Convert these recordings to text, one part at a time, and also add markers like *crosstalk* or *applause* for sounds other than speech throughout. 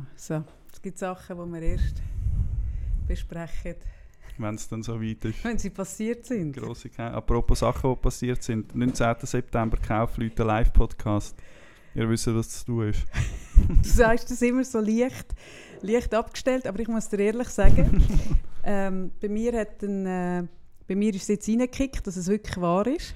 Genau, so. Es gibt Sachen, die wir erst besprechen, wenn es dann so weit ist. *laughs* wenn sie passiert sind. Grosse Ke Apropos Sachen, die passiert sind. 19. September Kaufleute Live-Podcast. Ihr wisst, was zu tun ist. Du sagst das immer so leicht, leicht abgestellt, aber ich muss dir ehrlich sagen, *laughs* ähm, bei, mir hat ein, äh, bei mir ist es jetzt reingekickt, dass es wirklich wahr ist.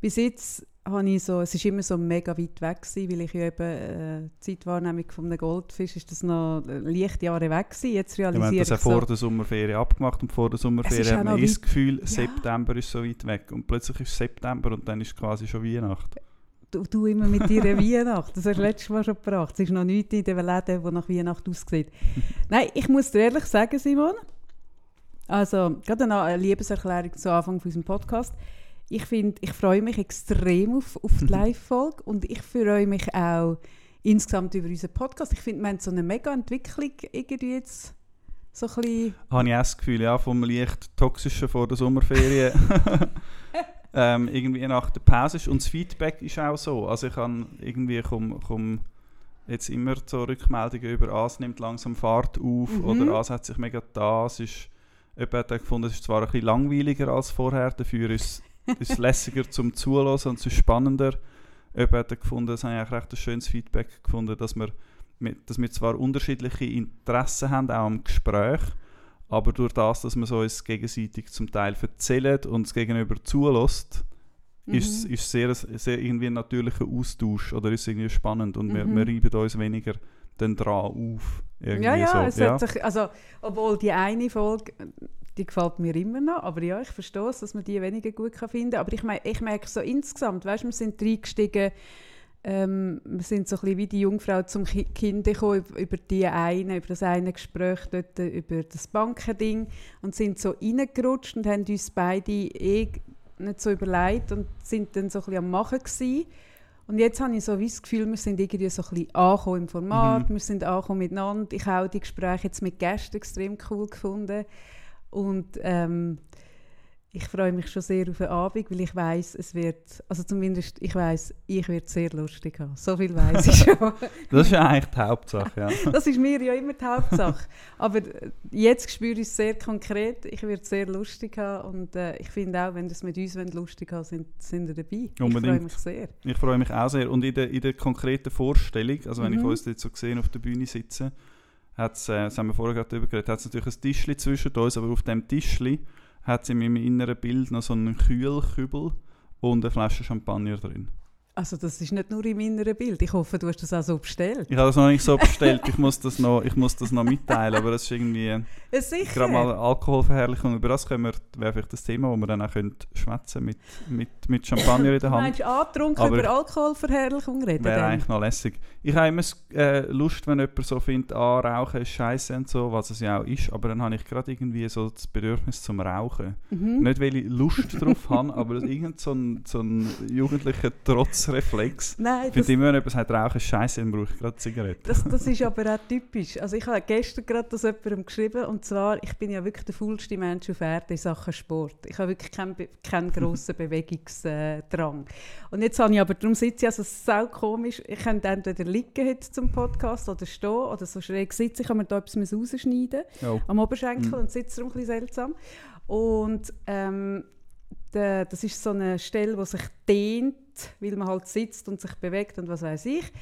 Bis jetzt habe ich so, es ist immer so mega weit weg gewesen, weil ich ja eben äh, die Zeitwahrnehmung von einem Goldfisch ist das noch äh, leicht Jahre weg gewesen. Jetzt Wir haben realisiere das ich vor so, der Sommerferien abgemacht und vor der ist hat man das Gefühl, Ja. September ist so weit weg und plötzlich ist September und dann ist quasi schon Weihnachten. du, du immer mit deiner Weihnacht, das hast du letztes Mal schon gebracht. Es ist noch nichts in den Läden, die nach Weihnacht aussieht. *laughs* Nein, ich muss dir ehrlich sagen, Simon, also gerade eine Liebeserklärung zu Anfang von unserem Podcast. Ich finde, ich freue mich extrem auf, auf die *laughs* Live-Folge und ich freue mich auch insgesamt über unseren Podcast. Ich finde, wir haben so eine mega Entwicklung irgendwie jetzt so ein bisschen... Habe ich auch das Gefühl, ja, vom leicht toxischen vor der Sommerferien *laughs* ähm, irgendwie nach der Pause ist. Und das Feedback ist auch so. Also ich habe irgendwie komm, komm jetzt immer so Rückmeldungen über «Ah, es nimmt langsam Fahrt auf» Mhm. oder «Ah, es hat sich mega da». Es ist, jemand hat gefunden, es ist zwar ein bisschen langweiliger als vorher, dafür ist ist es lässiger zum Zuhören und es ist spannender. Jemand hat gefunden, das habe ich eigentlich recht ein schönes Feedback gefunden, dass wir, dass wir zwar unterschiedliche Interessen haben, auch am Gespräch, aber durch das, dass wir so uns gegenseitig zum Teil erzählen und es gegenüber zulässt, ist, Mhm. ist sehr, sehr irgendwie ein natürlicher Austausch oder ist irgendwie spannend und wir, Mhm. wir reiben uns weniger dann dran auf. Irgendwie Ja, ja, so. es hat sich, also, obwohl die eine Folge, die gefällt mir immer noch, aber ja, ich verstehe es, dass man die weniger gut kann finden kann. Aber ich, mein, ich merke so insgesamt, weißt, wir sind reingestiegen, ähm, wir sind so ein bisschen wie die Jungfrau zum Ki Kind gekommen, über, über die eine, über das eine Gespräch dort, äh, über das Bankending und sind so reingerutscht und haben uns beide eh nicht so überlegt und sind dann so ein bisschen am Machen gewesen. Und jetzt habe ich so wie das Gefühl, wir sind irgendwie so ein bisschen angekommen im Format, Mhm. wir sind angekommen miteinander. Ich habe auch die Gespräche jetzt mit Gästen extrem cool gefunden. Und ähm, ich freue mich schon sehr auf den Abend, weil ich weiß, es wird, also zumindest ich weiß, ich werde es sehr lustig haben. So viel weiß ich schon. *laughs* Das ist ja eigentlich die Hauptsache. Ja. *laughs* Das ist mir ja immer die Hauptsache. Aber äh, jetzt spüre ich es sehr konkret. Ich werde es sehr lustig haben. Und äh, ich finde auch, wenn das mit uns lustig haben sind, sind wir dabei. Ich freue Unbedingt. mich sehr. Ich freue mich auch sehr. Und in der, in der konkreten Vorstellung, also wenn ich Mhm. uns jetzt so gesehen auf der Bühne sitze, hat's, äh, das haben wir vorher gerade darüber geredet, hat es natürlich ein Tischli zwischen uns, aber auf dem Tischli hat es in meinem inneren Bild noch so einen Kühlkübel und eine Flasche Champagner drin. Also das ist nicht nur im inneren Bild. Ich hoffe, du hast das auch so bestellt. Ich habe das noch nicht so bestellt, ich muss das noch, ich muss das noch mitteilen, aber das ist irgendwie sicher. gerade mal Alkoholverherrlichung. Über das können wir, wäre vielleicht das Thema, wo wir dann auch können schwätzen mit, mit, mit Champagner in der Du Hand. meinst angetrunken Aber über Alkoholverherrlichung reden? Wäre eigentlich noch lässig. Ich habe immer äh, Lust, wenn jemand so findet, ah, Rauchen ist scheiße und so, was es ja auch ist, aber dann habe ich gerade irgendwie so das Bedürfnis zum Rauchen. Mhm. Nicht, weil ich Lust drauf *laughs* habe, aber irgend so ein, so ein jugendlicher Trotzreflex. Nein, Ich finde immer, wenn jemand sagt, Rauchen ist scheiße, dann brauche ich gerade Zigaretten. das, das ist aber auch typisch. Also ich habe gestern gerade das jemandem geschrieben und zwar, ich bin ja wirklich der faulste Mensch auf Erden in Sachen Sport. Ich habe wirklich keinen, keinen *laughs* grossen Bewegungsdrang. Und jetzt habe ich aber, darum sitze ich, also es ist sau komisch, ich könnte entweder liegen heute zum Podcast oder stehen oder so schräg sitzen. Ich kann mir da etwas rausschneiden Oh. am Oberschenkel Mhm. und sitzt darum ein bisschen seltsam. Und ähm, das ist so eine Stelle, die sich dehnt, weil man halt sitzt und sich bewegt und was weiß ich.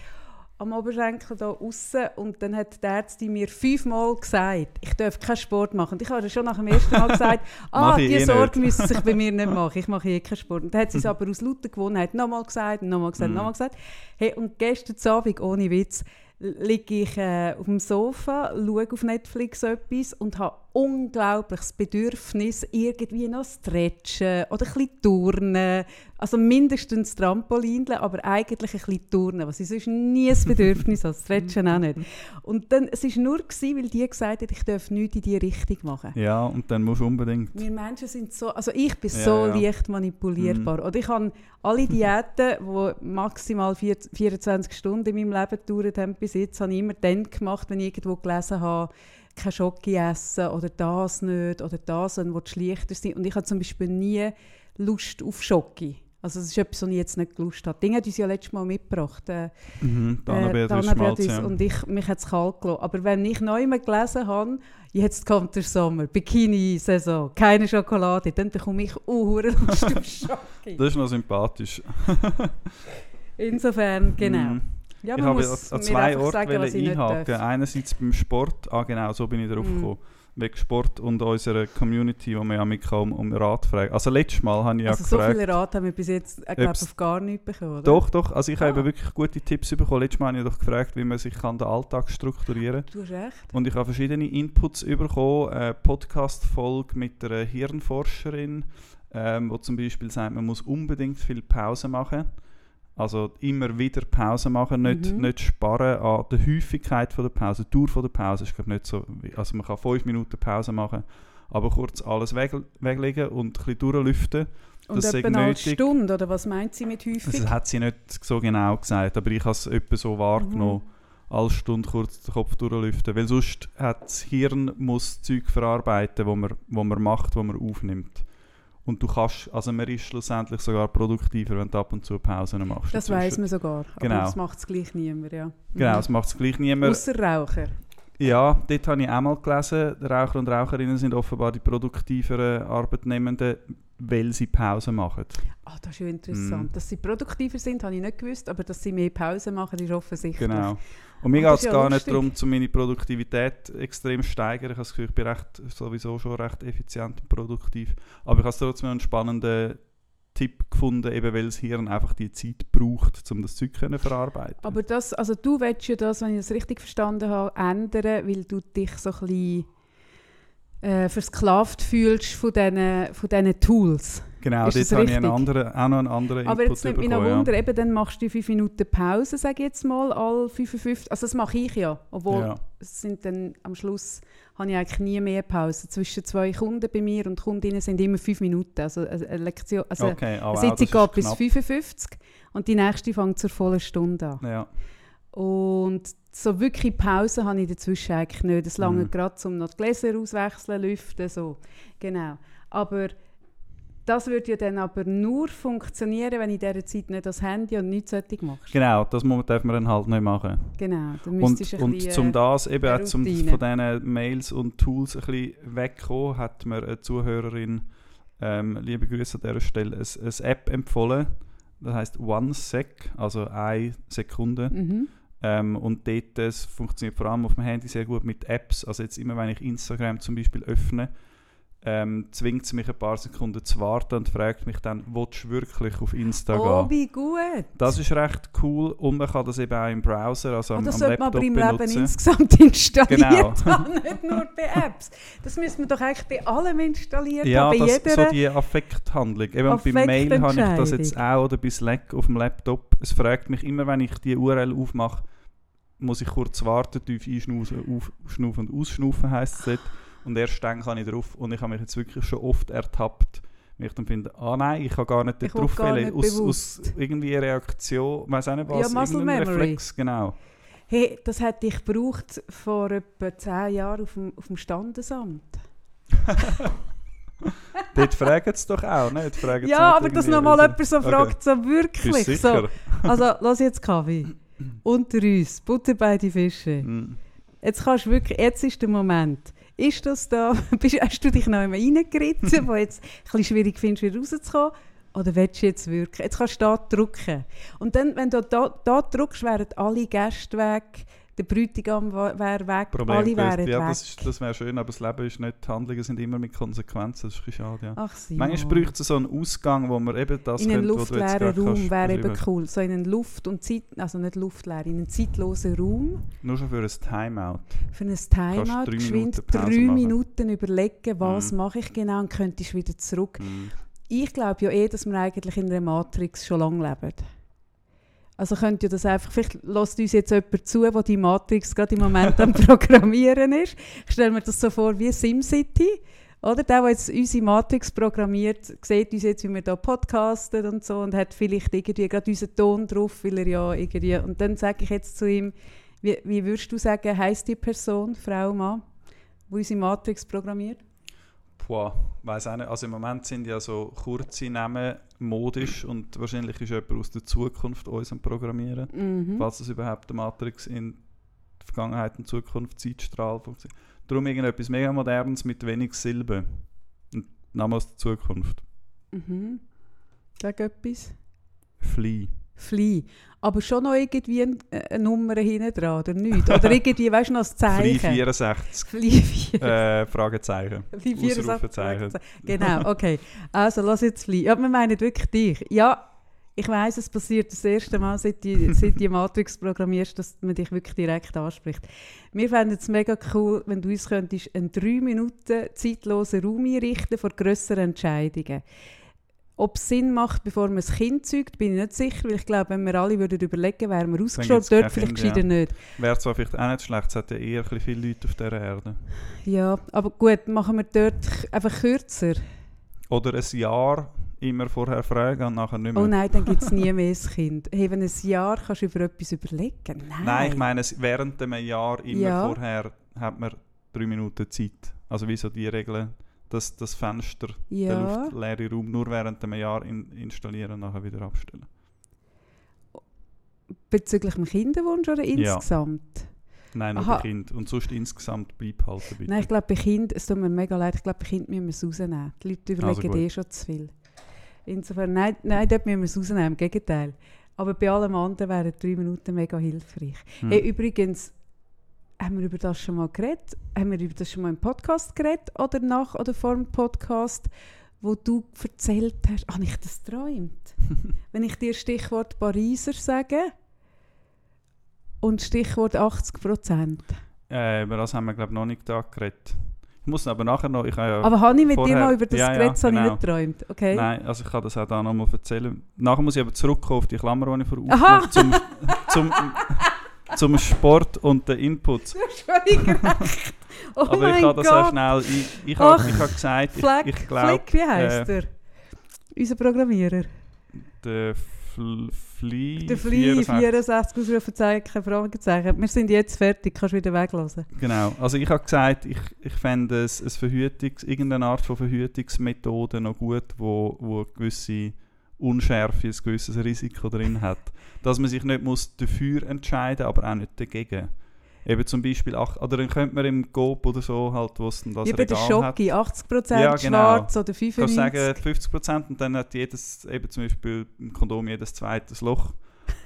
Am Oberschenkel da außen und dann hat die Ärztin mir fünfmal gesagt, ich darf keinen Sport machen. Und ich habe schon nach dem ersten Mal gesagt, *laughs* ah, die eh Sorge nicht. müssen sich bei mir nicht *laughs* machen, ich mache eh keinen Sport. Und dann hat sie es aber aus lauter Gewohnheit nochmal gesagt, nochmal gesagt, Mhm. nochmal gesagt. Hey, und gestern Abend, ohne Witz, liege ich äh, auf dem Sofa, schaue auf Netflix etwas und habe unglaubliches Bedürfnis, irgendwie noch zu stretchen oder ein bisschen turnen. Also mindestens Trampolinle, aber eigentlich ein bisschen turnen, was ich sonst nie ein Bedürfnis habe. Stretchen auch nicht. Und dann, es war nur, gewesen, weil die gesagt hat, ich darf nichts in diese Richtung machen. Ja, und dann musst du unbedingt. Wir Menschen sind so, also ich bin Ja, so ja. leicht manipulierbar. Oder ich habe alle Diäten, die maximal vier, 24 Stunden in meinem Leben gedauert haben bis jetzt, habe ich immer dann gemacht, wenn ich irgendwo gelesen habe, kein Schoki essen oder das nicht oder das, dann will schlechter sein. Und ich habe zum Beispiel nie Lust auf Schoki. Also das ist etwas, was ich jetzt nicht gelust habe. Dinge hat uns ja letztes Mal mitgebracht. Äh, Mhm, äh, Schmalz, ja. Und ich, mich hat es kalt gelassen. Aber wenn ich neu mal gelesen habe, jetzt kommt der Sommer, Bikini-Saison, keine Schokolade, dann bekomme ich uh, Lust auf *laughs* Schoki. Das ist noch sympathisch. Insofern, genau. Mhm. Ja, ich habe an mir zwei Orten einhaken. Einerseits beim Sport, ah genau, so bin ich darauf Mhm. gekommen. Wegen Sport und unserer Community, wo wir ja mitkommen, um Rat fragen. Also letztes Mal habe ich ja Also so gefragt. viele Rat haben wir bis jetzt, ich glaube, Ob's- auf gar nichts bekommen, oder? Doch, doch. Also ich Ah. habe wirklich gute Tipps bekommen. Letztes Mal habe ich doch gefragt, wie man sich kann den Alltag strukturieren kann. Du hast recht. Und ich habe verschiedene Inputs bekommen. Eine Podcast-Folge mit einer Hirnforscherin, ähm, wo zum Beispiel sagt, man muss unbedingt viel Pause machen. Also immer wieder Pause machen, nicht, Mhm. nicht sparen an der Häufigkeit von der Pause. Die Dauer von der Pause ist glaub ich, nicht so. Also man kann fünf Minuten Pause machen, aber kurz alles weg, weglegen und ein bisschen durchlüften. Und Das etwa eine. Stunde, oder was meint sie mit häufig? Also, Das hat sie nicht so genau gesagt, aber ich habe es etwa so wahrgenommen. Mhm. Alle Stunde kurz den Kopf durchlüften. Weil sonst hat das Hirn muss Zeug verarbeiten, wo man, wo man macht, wo man aufnimmt. Und du kannst, also man ist schlussendlich sogar produktiver, wenn du ab und zu Pausen machst. das weiß man sogar. Aber Genau. das macht es gleich niemand, ja. Genau, Mhm. das macht es gleich niemand. Ausser Raucher. Ja, dort habe ich auch mal gelesen, Raucher und Raucherinnen sind offenbar die produktiveren Arbeitnehmenden, weil sie Pausen machen. Ah, das ist ja interessant. Mhm. Dass sie produktiver sind, habe ich nicht gewusst, aber dass sie mehr Pause machen, ist offensichtlich. Genau. Und mir geht es ja gar nicht darum, zu meine Produktivität extrem zu steigern. Ich habe das Gefühl, ich bin recht, sowieso schon recht effizient und produktiv. Aber ich habe trotzdem einen spannenden Tipp gefunden, eben weil das Hirn einfach die Zeit braucht, um das Zeug zu verarbeiten. Aber das, also du willst ja das, wenn ich das richtig verstanden habe, ändern, weil du dich so ein bisschen äh, versklavt fühlst von diesen, von diesen Tools. genau, ist dort das habe ich einen anderen, auch noch einen anderen Aber Input jetzt nimmt mich noch Wunder, eben, dann machst du 5 Minuten Pause, sage ich jetzt mal, all 55. Also das mache ich ja, obwohl Ja. es sind dann am Schluss habe ich eigentlich nie mehr Pause. Zwischen zwei Kunden bei mir und Kundinnen sind immer 5 Minuten. Also eine eine Lektion, also. Okay, aber eine Sitzung geht bis 55 und die nächste fängt zur vollen Stunde an. Ja. Und so wirklich Pause habe ich dazwischen eigentlich nicht. Es lange Mhm. gerade, um noch die Gläser auswechseln, lüften, so. Genau. Aber das würde ja dann aber nur funktionieren, wenn ich in dieser Zeit nicht das Handy und nichts solches machst. Genau, das darf man dann halt nicht machen. Genau. Dann Und, müsstest du ein und äh, das eben auch zum, von diesen Mails und Tools ein bisschen wegkommen, hat mir eine Zuhörerin, ähm, liebe Grüße an dieser Stelle, eine, eine App empfohlen. Das heißt OneSec, also eine Sekunde. Mhm. Ähm, und dort, das funktioniert vor allem auf dem Handy sehr gut mit Apps. Also jetzt immer, wenn ich Instagram zum Beispiel öffne, ähm, zwingt es mich ein paar Sekunden zu warten und fragt mich dann, willst du wirklich auf Insta Oh, gehen? wie gut! Das ist recht cool und man kann das eben auch im Browser, also Oh, am, das am sollte man Laptop aber im Leben benutzen. insgesamt *laughs* installiert Genau. haben, *laughs* nicht nur bei Apps. Das müssen wir doch eigentlich bei allem installiert Ja, haben, bei das, jeder... so die Affekthandlung. Eben und bei Mail habe ich das jetzt auch oder bei Slack auf dem Laptop. Es fragt mich immer, wenn ich die URL aufmache, muss ich kurz warten, tief einschnaufen, aufschnaufen und ausschnaufen heisst es. Und erst dann kann ich drauf. Und ich habe mich jetzt wirklich schon oft ertappt, wenn ich dann finde, ah nein, ich kann gar nicht Ich drauf wählen. Aus, aus irgendwie Reaktion, weiß auch nicht was, Ja, Muscle Memory. Reflex, genau. Hey, das hätte ich gebraucht vor etwa zehn Jahren auf dem, auf dem Standesamt. *laughs* Dort fragen sie doch auch, sie Ja, aber dass nochmal jemand so Okay. fragt, so sie- wirklich. So. *laughs* Also, lass jetzt Kaffee. Unter uns, Butter bei die Fische. Mm. Jetzt kannst wirklich, jetzt ist der Moment. Ist das da, *laughs* hast du dich noch einmal reingeritten, wo jetzt ein bisschen schwierig findest, wieder rauszukommen? Oder willst du jetzt wirklich? Jetzt kannst du da drücken. Und dann, wenn du da, da drückst, wären alle Gäste weg, der Bräutigam wäre weg, Problem alle wären Ja, weg. das, das wäre schön, aber das Leben ist nicht, die Handlungen sind immer mit Konsequenzen, das ist schade, ja. Ach, Simon. Manchmal bräuchte es so einen Ausgang, wo man eben das in einen könnte, luftleeren Raum wäre eben cool. So in einen Luft- und Zeit, also nicht luftleer, in einen zeitlosen Raum Nur schon für ein Timeout. für ein Timeout, drei geschwind Minuten drei machen. Minuten überlegen, was Mhm. mache ich genau und könntest wieder zurück. Mm. Ich glaube ja eh, dass wir eigentlich in einer Matrix schon lange leben. Also könnt ihr das einfach, vielleicht lässt uns jetzt jemand zu, der die Matrix gerade im Moment am *laughs* Programmieren ist. Ich stelle mir das so vor wie SimCity. Oder der, der jetzt unsere Matrix programmiert, sieht uns jetzt, wie wir da podcasten und so und hat vielleicht irgendwie gerade unseren Ton drauf, weil er ja irgendwie... Und dann sage ich jetzt zu ihm, wie, wie würdest du sagen, heisst die Person, Frau, Mann, die unsere Matrix programmiert? Boah, weiß auch nicht. Also im Moment sind ja so kurze Namen modisch und wahrscheinlich ist jemand aus der Zukunft uns am Programmieren, Mhm. falls es überhaupt der Matrix in der Vergangenheit und Zukunft Zeitstrahl funktioniert. Darum irgendetwas mega modernes mit wenig Silben. Und Name aus der Zukunft. Mhm. Sag etwas. Flea. Fly. Aber schon noch irgendwie äh, eine Nummer hinten dran, oder nicht? Oder irgendwie, weißt du, noch das Zeichen. 64. Fly 4. äh, Fragezeichen. Fly 64. Ausrufezeichen. Genau, okay. Also, lass jetzt Fly. Ja, wir meinen wirklich dich. Ja, ich weiss, es passiert das erste Mal, seit du *laughs* seit die Matrix programmierst, dass man dich wirklich direkt anspricht. Wir fänden es mega cool, wenn du uns könntest einen 3 Minuten zeitlosen Raum einrichten vor grösseren Entscheidungen. Ob es Sinn macht, bevor man ein Kind zeugt, bin ich nicht sicher, weil ich glaube, wenn wir alle würden überlegen, wären wir kein dort vielleicht Kind, gescheiter nicht. Wäre zwar vielleicht auch nicht schlecht, es ja eher viele Leute auf dieser Erde. Ja, aber gut, machen wir dort einfach kürzer. Oder ein Jahr immer vorher fragen und nachher nicht mehr. Oh nein, dann gibt es nie mehr ein Kind. Hey, wenn ein Jahr kannst du über etwas überlegen. Nein. Nein, ich meine, während einem Jahr immer Ja. vorher hat man drei Minuten Zeit. Also wie so die Regeln, dass das Fenster, ja. luftleere Raum nur während einem Jahr in, installieren und nachher wieder abstellen. Bezüglich dem Kinderwunsch oder Ja. insgesamt? Nein, nur Aha. bei Kind. Und sonst insgesamt beibehalten bitte. Nein, ich glaube, bei Kind, es tut mir mega leid, ich glaube, bei Kind müssen wir es rausnehmen. Die Leute überlegen Also eh schon zu viel. Insofern, nein, nein dort müssen wir es rausnehmen, im Gegenteil. Aber bei allem anderen wären drei Minuten mega hilfreich. Hm. Hey, übrigens, haben wir über das schon mal geredet? Haben wir über das schon mal im Podcast geredet? Oder nach oder vor dem Podcast, wo du erzählt hast, habe ich das träumt? *laughs* Wenn ich dir Stichwort Pariser sage und Stichwort 80 Prozent. Äh, über das haben wir glaube ich noch nicht da geredet. Ich muss aber nachher noch, ich habe ja... Aber habe ich mit dir vorher- mal über das Ja, ja, geredet, das habe ich genau. nicht geträumt? Okay. Nein, also ich kann das auch da nochmal erzählen. Nachher muss ich aber zurückkommen auf die Klammer, die ich vorher aufgemacht habe, zum, zum, *laughs* zum Sport und den Inputs. Du hast völlig *laughs* recht. Oh aber ich habe das auch schnell... Ich, ich habe ich gesagt, ich, Fleck, ich glaube... Flick, wie heisst äh, er? Unser Programmierer. Der Fl. Der Fly 64. 64 Ausrufezeichen, Fragezeichen. Wir sind jetzt fertig, kannst wieder weglassen. Genau. Also ich habe gesagt, ich, ich fände es ein Verhütungs-, irgendeine Art von Verhütungsmethode noch gut, wo, wo gewisse Unschärfe, ein gewisses Risiko drin hat. Dass man sich nicht muss dafür entscheiden aber auch nicht dagegen. Eben zum Beispiel, ach, oder dann könnte man im Coop oder so halt, wo es dann das der Regal hat, Schoki, 80% Ja, genau. schwarz oder kannst du 95%. sagen 50% und dann hat jedes, eben zum Beispiel im Kondom jedes zweites Loch.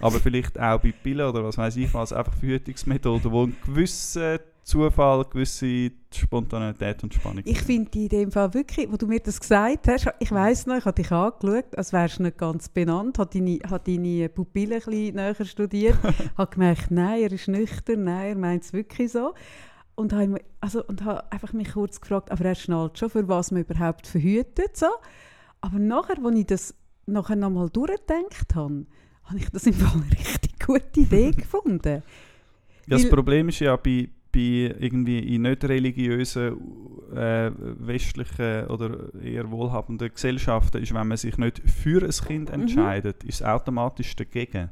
Aber vielleicht auch bei Pillen oder was weiß ich was, einfach Verhütungsmethoden, die einen gewissen Zufall, gewisse Spontanität und Spannung Ich finde die in dem Fall wirklich, wo du mir das gesagt hast, ich weiss noch, ich habe dich angeschaut, als wärst du nicht ganz benannt, habe deine, deine Pupillen ein bisschen näher studiert, *laughs* habe gemerkt, nein, er ist nüchtern, nein, er meint es wirklich so. Und habe, mir- also, und habe einfach mich kurz gefragt, aber er schnallt schon, für was man überhaupt verhütet. So. Aber nachher, als ich das nachher nochmal durchgedacht habe, habe ich das im Fall eine richtig gute Idee *laughs* gefunden. Ja, das Problem ist ja bei, bei irgendwie in nicht religiösen, äh, westlichen oder eher wohlhabenden Gesellschaften, ist, wenn man sich nicht für ein Kind Mhm. entscheidet, ist es automatisch dagegen.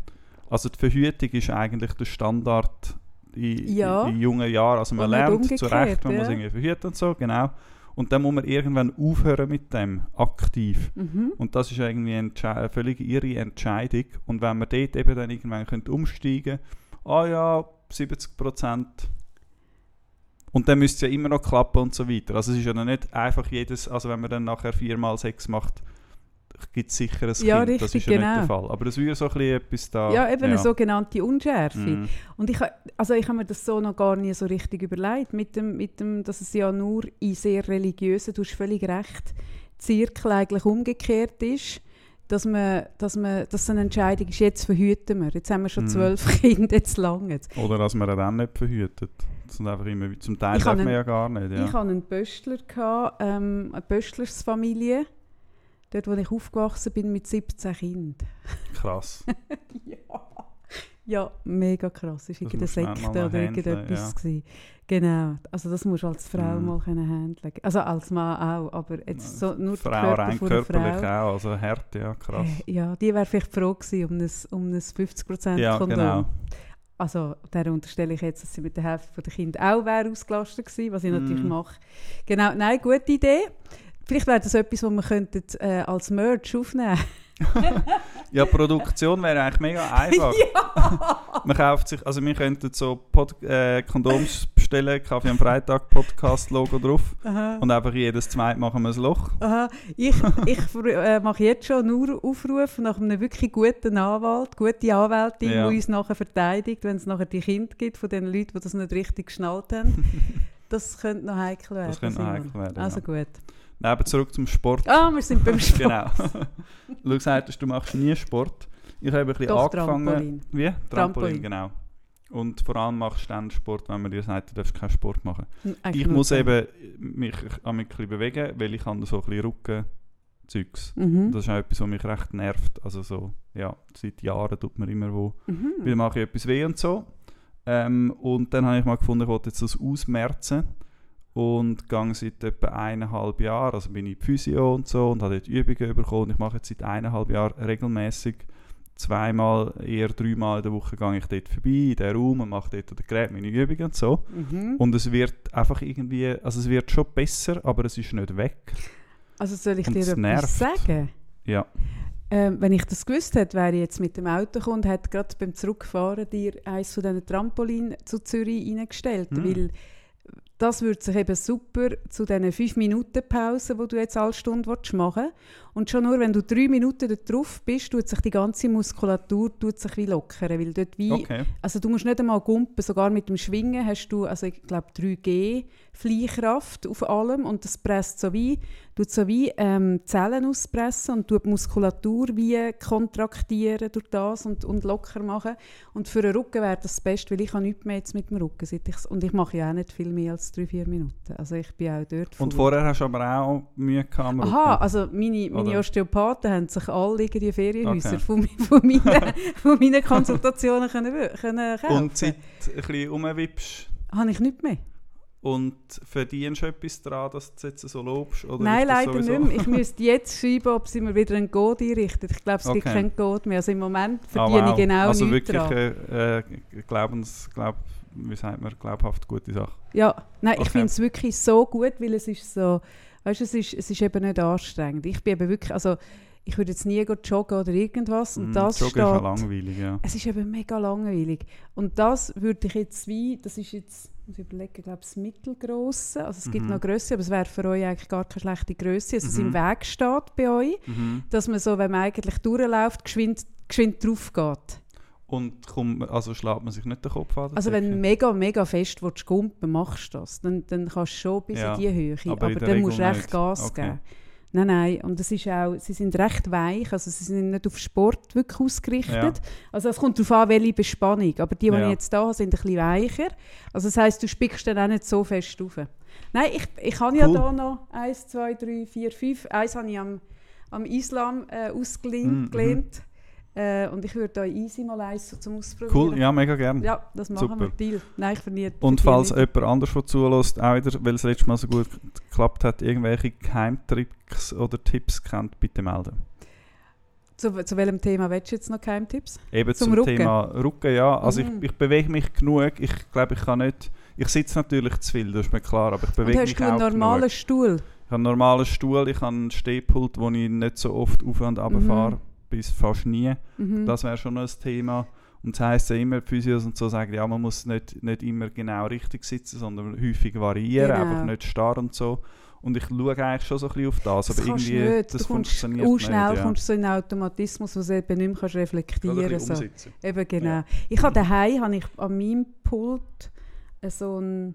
Also die Verhütung ist eigentlich der Standard in, Ja. in, in jungen Jahren. Also man nicht lernt zu Recht, man muss ja. irgendwie verhüten und so, genau. Und dann muss man irgendwann aufhören mit dem, aktiv. Mhm. Und das ist irgendwie eine, völlig ihre Entscheidung. Und wenn man dort eben dann irgendwann könnte umsteigen ah ja, 70 Prozent. Und dann müsste es ja immer noch klappen und so weiter. Also es ist ja nicht einfach jedes, also wenn man dann nachher viermal sechs macht, gibt es sicher ein Ja, Kind. das richtig, ist ja nicht genau. der Fall. Aber es würde so ein bisschen etwas da... Ja, eben eine sogenannte Unschärfe. Mm. Und ich, also ich habe mir das so noch gar nie so richtig überlegt, mit dem, mit dem, dass es ja nur in sehr religiösen, du hast völlig recht, Zirkel eigentlich umgekehrt ist, dass man, dass man, dass es eine Entscheidung ist, jetzt verhüten wir, jetzt haben wir schon Mhm. zwölf *laughs* Kinder, jetzt lange Oder dass man dann nicht verhütet. Das sind einfach immer, zum Teil Ich darf man ja gar nicht. Ja. Ich hatte einen Böstler, gehabt, ähm, eine Böstlersfamilie, dort wo ich aufgewachsen bin mit 17 Kindern. *laughs* Krass. Ja. Ja, mega krass. Es war Das irgendeine Sekte oder handeln, irgendetwas. gewesen. Genau. Also das musst du als Frau Mhm. mal können handeln. Also als Mann auch, aber jetzt so nur Frau Körper rein körperlich Frau. auch, also hart, ja, krass. Äh, Ja, die wäre vielleicht froh gewesen um ein, um ein 50% Ja, Kondom. genau. also der unterstelle ich jetzt, dass sie mit der Hälfte der Kinder auch wäre ausgelastet gewesen, was ich natürlich Mm. mache. Genau, nein, gute Idee. Vielleicht wäre das etwas, was wir könnten, äh, als Merch aufnehmen *laughs* Ja, Produktion wäre eigentlich mega einfach. *laughs* Man kauft sich, also wir könnten so Pod äh, Kondoms bestellen, Kaffee am Freitag, Podcast-Logo drauf. Aha. Und einfach jedes zweite machen wir ein Loch. Aha. Ich, ich äh, mache jetzt schon nur Aufruf nach einem wirklich guten Anwalt, gute Anwältin, Ja. die uns nachher verteidigt, wenn es nachher die Kinder gibt von den Leuten, die das nicht richtig geschnallt haben. *laughs* Das könnte noch heikel werden. Das könnte noch heikel werden, Also ja. gut. Neben zurück zum Sport. Ah, wir sind beim *laughs* Sport. Genau. *laughs* du gesagt du machst nie Sport. Ich habe ein bisschen Doch, angefangen. Trampolin. Wie? Trampolin, Trampolin. genau. Und vor allem machst du dann Sport, wenn man dir sagt, du darfst keinen Sport machen. Eigentlich Ich muss zehn. eben mich ein bisschen bewegen, weil ich habe so ein bisschen Rücken-Zeugs. Mhm. Das ist auch etwas, was mich recht nervt. Also so, ja, seit Jahren tut mir immer wo. Mhm. Wieder mache ich etwas weh und so. Ähm, und dann habe ich mal gefunden, ich wollte jetzt das ausmerzen. Und gehe seit etwa eineinhalb Jahren, also bin ich Physio und so und habe dort Übungen bekommen. Ich mache jetzt seit eineinhalb Jahren regelmäßig zweimal, eher dreimal in der Woche gehe ich dort vorbei, in den Raum und mache dort den Gerät meine Übungen und so. Mhm. Und es wird einfach irgendwie, also es wird schon besser, aber es ist nicht weg. Also soll ich Und dir etwas sagen? Ja. Ähm, wenn ich das gewusst hätte, wäre ich jetzt mit dem Auto gekommen und hätte gerade beim Zurückfahren dir eins von diesen Trampolin zu Zürich reingestellt. Hm. Weil das würde sich eben super zu diesen 5-Minuten-Pausen, die du jetzt alle Stunde machen willst. Und schon nur, wenn du drei Minuten da drauf bist, tut sich die ganze Muskulatur tut sich wie lockern. Weil dort wie, Okay. also du musst nicht einmal gumpen, sogar mit dem Schwingen hast du, also ich glaube 3G Fleischkraft auf allem und das presst so wie, tut so wie ähm, Zellen auspressen und tut die Muskulatur wie kontraktieren durch das und, und locker machen. Und für den Rücken wäre das das Beste, weil ich habe nichts mehr jetzt mit dem Rücken, seit ich, und ich mache ja auch nicht viel mehr als 3-4 Minuten. Also ich bin auch dort Und vorher hast du aber auch Mühe gehabt Aha, also meine, meine Oder? Osteopathen haben sich alle in die Ferienhäuser Okay. von, von, meinen, *laughs* von meinen Konsultationen können, können kaufen. Und seit ein bisschen umwippst Habe ich nicht mehr. Und verdienst du etwas daran, dass du jetzt so lobst? Oder Nein, leider sowieso- nicht mehr. Ich müsste jetzt schreiben, ob sie mir wieder einen Code einrichten. Ich glaube, es gibt Okay. keinen Code mehr. Also im Moment Ah, verdiene wow. ich genau Also wirklich äh, äh, Glaubens, glaub, wie sagt man, glaubhaft gute Sache. Ja, nein, ich Okay. finde es wirklich so gut, weil es ist so, weißt du, es ist, es ist eben nicht anstrengend. Ich bin eben wirklich, also ich würde jetzt nie joggen oder irgendwas und Mm, das Joggen steht... ist ja langweilig, ja. Es ist eben mega langweilig. Und das würde ich jetzt wie, das ist jetzt, muss ich überlegen, ich glaube das mittelgrosse. Also es gibt Mhm. noch Grösse, aber es wäre für euch eigentlich gar keine schlechte Größe. Also es Mhm. im Weg steht bei euch, Mhm. dass man so, wenn man eigentlich durchläuft, geschwind, geschwind drauf geht. Und komm, also schlägt man sich nicht den Kopf an? Also wenn du mega, mega fest willst, gumpen machst du das, dann, dann kannst du schon bis Ja, in die Höhe. aber Aber, dann musst du echt. Gas Okay. geben. Nein, nein. Und es ist auch, sie sind recht weich, also sie sind nicht auf Sport wirklich ausgerichtet. Also es kommt darauf an, welche Bespannung. Aber die, die Ja. ich jetzt da habe, sind ein bisschen weicher. Also das heisst, du spickst dann auch nicht so fest rauf. Nein, ich, ich habe ja Cool. da noch 1, 2, 3, 4, 5. Eins habe ich am, am Islam äh, ausgelehnt. Mhm, gelehnt. Äh, und ich würde euch easy mal eins so zum Ausprobieren. Cool, ja, mega gerne. Ja, das machen Super. wir. Deal. Nein, ich verliere. Und falls nicht. jemand anders der zulässt, auch wieder, weil es letztes Mal so gut geklappt hat, irgendwelche Geheimtricks oder Tipps kennt, bitte melden. Zu, zu welchem Thema willst du jetzt noch Geheimtipps? Eben Zum zum, Rücken? Thema Rücken, ja. Also Mhm. ich, ich bewege mich genug. Ich glaube, ich kann nicht... Ich sitze natürlich zu viel, das ist mir klar, aber ich bewege mich hast du einen auch normalen genug. Stuhl? Ich habe einen normalen Stuhl, ich habe einen Stehpult, wo ich nicht so oft auf und runter Mhm. fahre, bis fast nie. Mhm. Das wäre schon ein Thema. Und das heisst ja immer, die Physios und so sagen, ja, man muss nicht, nicht immer genau richtig sitzen, sondern häufig variieren, Genau. einfach nicht starr und so. Und ich schaue eigentlich schon so ein bisschen auf das, das aber kannst irgendwie, nicht. das du kommst funktioniert auch nicht. schnell ja. kommst du so in einen Automatismus, wo du eben nicht mehr kannst reflektieren bisschen so. Eben genau. Ja. Ich habe daheim habe ich an meinem Pult so ein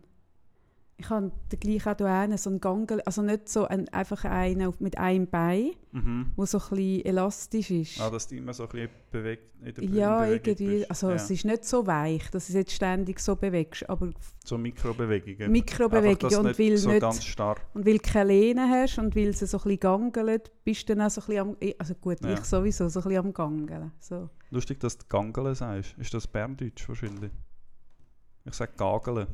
ich habe den gleichen auch da hinten, so einen Gangel, also nicht so ein, einfach einen mit einem Bein, Mhm. wo so ein bisschen elastisch ist. Ah, dass du immer so ein bisschen bewegt, in der ja, irgendwie. bist. Also ja. es ist nicht so weich, dass du es jetzt ständig so bewegst, aber So Mikrobewegungen. Mikrobewegungen und weil so nicht ganz starr. Und weil du keine Lehne hast und weil sie so ein bisschen gangelt, bist du dann auch so ein bisschen am... Also gut, Ja. ich sowieso, so ein bisschen am Gangeln. So. Lustig, dass du Gangeln sagst. Ist das Berndeutsch wahrscheinlich? Ich sage Gageln.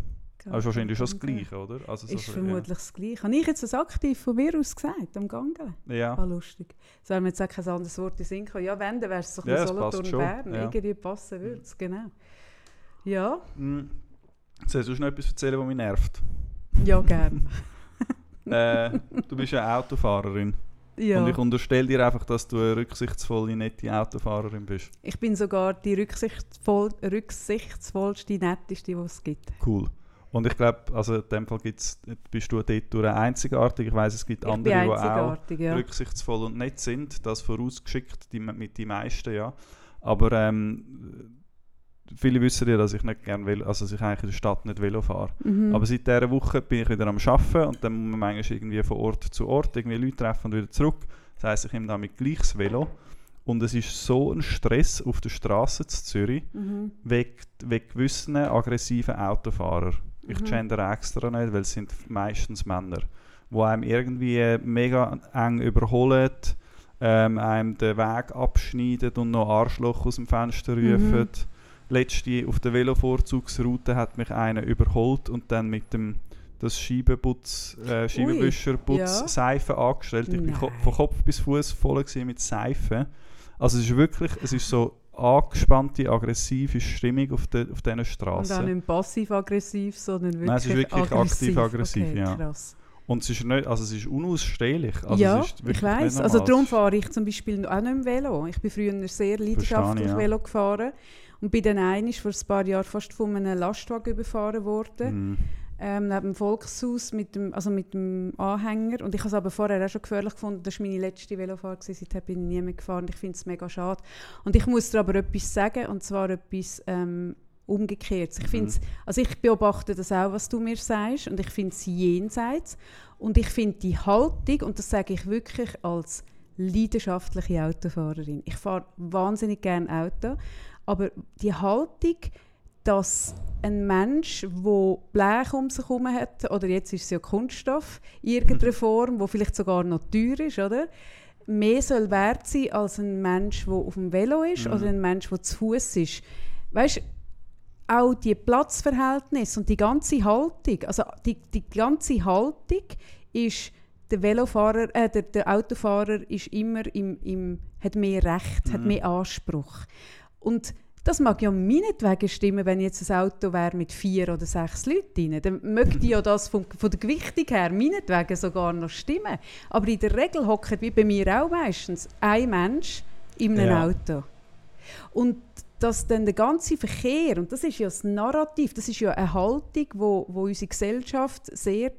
Aber ist wahrscheinlich schon das Gleiche, oder? Also so Ist bisschen, vermutlich das Gleiche. Habe ich jetzt das aktiv von mir aus gesagt, am Gangeln? Ja. ja. Ah, lustig. Es wäre mir jetzt auch kein anderes Wort in Sinn gekommen. Ja, wenn, dann wäre es so ein Ja, Solothurn schon, Bern. ja. Irgendwie passen würde es, genau. Ja, Hm. Soll ich sonst noch etwas erzählen, was mich nervt? ja, gern. *laughs* äh, du bist ja Autofahrerin. ja. Und ich unterstelle dir einfach, dass du eine rücksichtsvolle, nette Autofahrerin bist. Ich bin sogar die rücksichtsvoll, rücksichtsvollste, netteste, die es gibt. Cool. Und ich glaube, also in dem Fall gibt's, bist du dort durch einzigartig. Ich weiß, es gibt Ich andere, die auch ja. rücksichtsvoll und nett sind. Das vorausgeschickt die, mit die meisten, ja. Aber ähm, viele wissen ja, dass ich nicht gerne Velo, also dass ich eigentlich in der Stadt nicht Velo fahre. Mhm. Aber seit dieser Woche bin ich wieder am Arbeiten und dann muss man manchmal irgendwie von Ort zu Ort irgendwie Leute treffen und wieder zurück. Das heisst, ich nehme damit gleich das Velo. Und es ist so ein Stress auf der Straße zu Zürich Mhm. wegen, wegen gewissen aggressiven Autofahrer. Ich Mhm. gender extra nicht, weil es sind meistens Männer, die einem irgendwie mega eng überholen, ähm, einem den Weg abschneiden und noch Arschloch aus dem Fenster Mhm. rufen. Letzte auf der Velovorzugsroute hat mich einer überholt und dann mit dem das Scheibenputz, äh, Scheibenwischerputz ja. Seife angestellt. Ich bin Nein. von Kopf bis Fuß voll mit Seife. Also es ist wirklich, es ist so angespannte, aggressive Stimmung auf, de, auf diesen Und auch Straßen. nicht passiv-aggressiv, sondern wirklich Nein, es ist wirklich aktiv-aggressiv, okay, ja. Krass. Und es ist nicht, also es ist unausstehlich. Also ja, ist ich nicht Also darum fahre ich zum Beispiel auch nicht im Velo. Ich bin früher sehr leidenschaftlich ja. Velo gefahren und bin dann einmal vor ein paar Jahren fast von einem Lastwagen überfahren worden. Mhm. Ähm, neben dem Volkshaus mit dem, also mit dem Anhänger. Und ich habe es aber vorher auch schon gefährlich gefunden. Das war meine letzte Velofahrt. Seitdem bin ich nie mehr gefahren. Ich finde es mega schade. Und ich muss dir aber etwas sagen, und zwar etwas ähm, Umgekehrtes. Ich, Mhm. find's, also ich beobachte das auch, was du mir sagst, und ich finde es jenseits. Und ich finde die Haltung, und das sage ich wirklich als leidenschaftliche Autofahrerin. Ich fahre wahnsinnig gerne Auto, aber die Haltung, dass ein Mensch, der Blech um sich herum hat, oder jetzt ist es ja Kunststoff, in irgendeiner *laughs* Form, wo vielleicht sogar noch teuer ist, oder? mehr soll wert sein als ein Mensch, der auf dem Velo ist Mhm. oder ein Mensch, der zu Fuß ist. Weißt auch die Platzverhältnisse und die ganze Haltung, also die, die, ganze Haltung ist der Velofahrer, äh, der, der Autofahrer ist immer im, im, hat mehr Recht, hat Mhm. mehr Anspruch. Und das mag ja meinetwegen stimmen, wenn jetzt ein Auto wäre mit vier oder sechs Leuten drin. Dann möchte ja das von, von der Gewichtung her meinetwegen sogar noch stimmen. Aber in der Regel hockt, wie bei mir auch meistens, ein Mensch in einem Ja. Auto. Und dass dann der ganze Verkehr, und das ist ja das Narrativ, das ist ja eine Haltung, wo, wo unsere Gesellschaft sehr,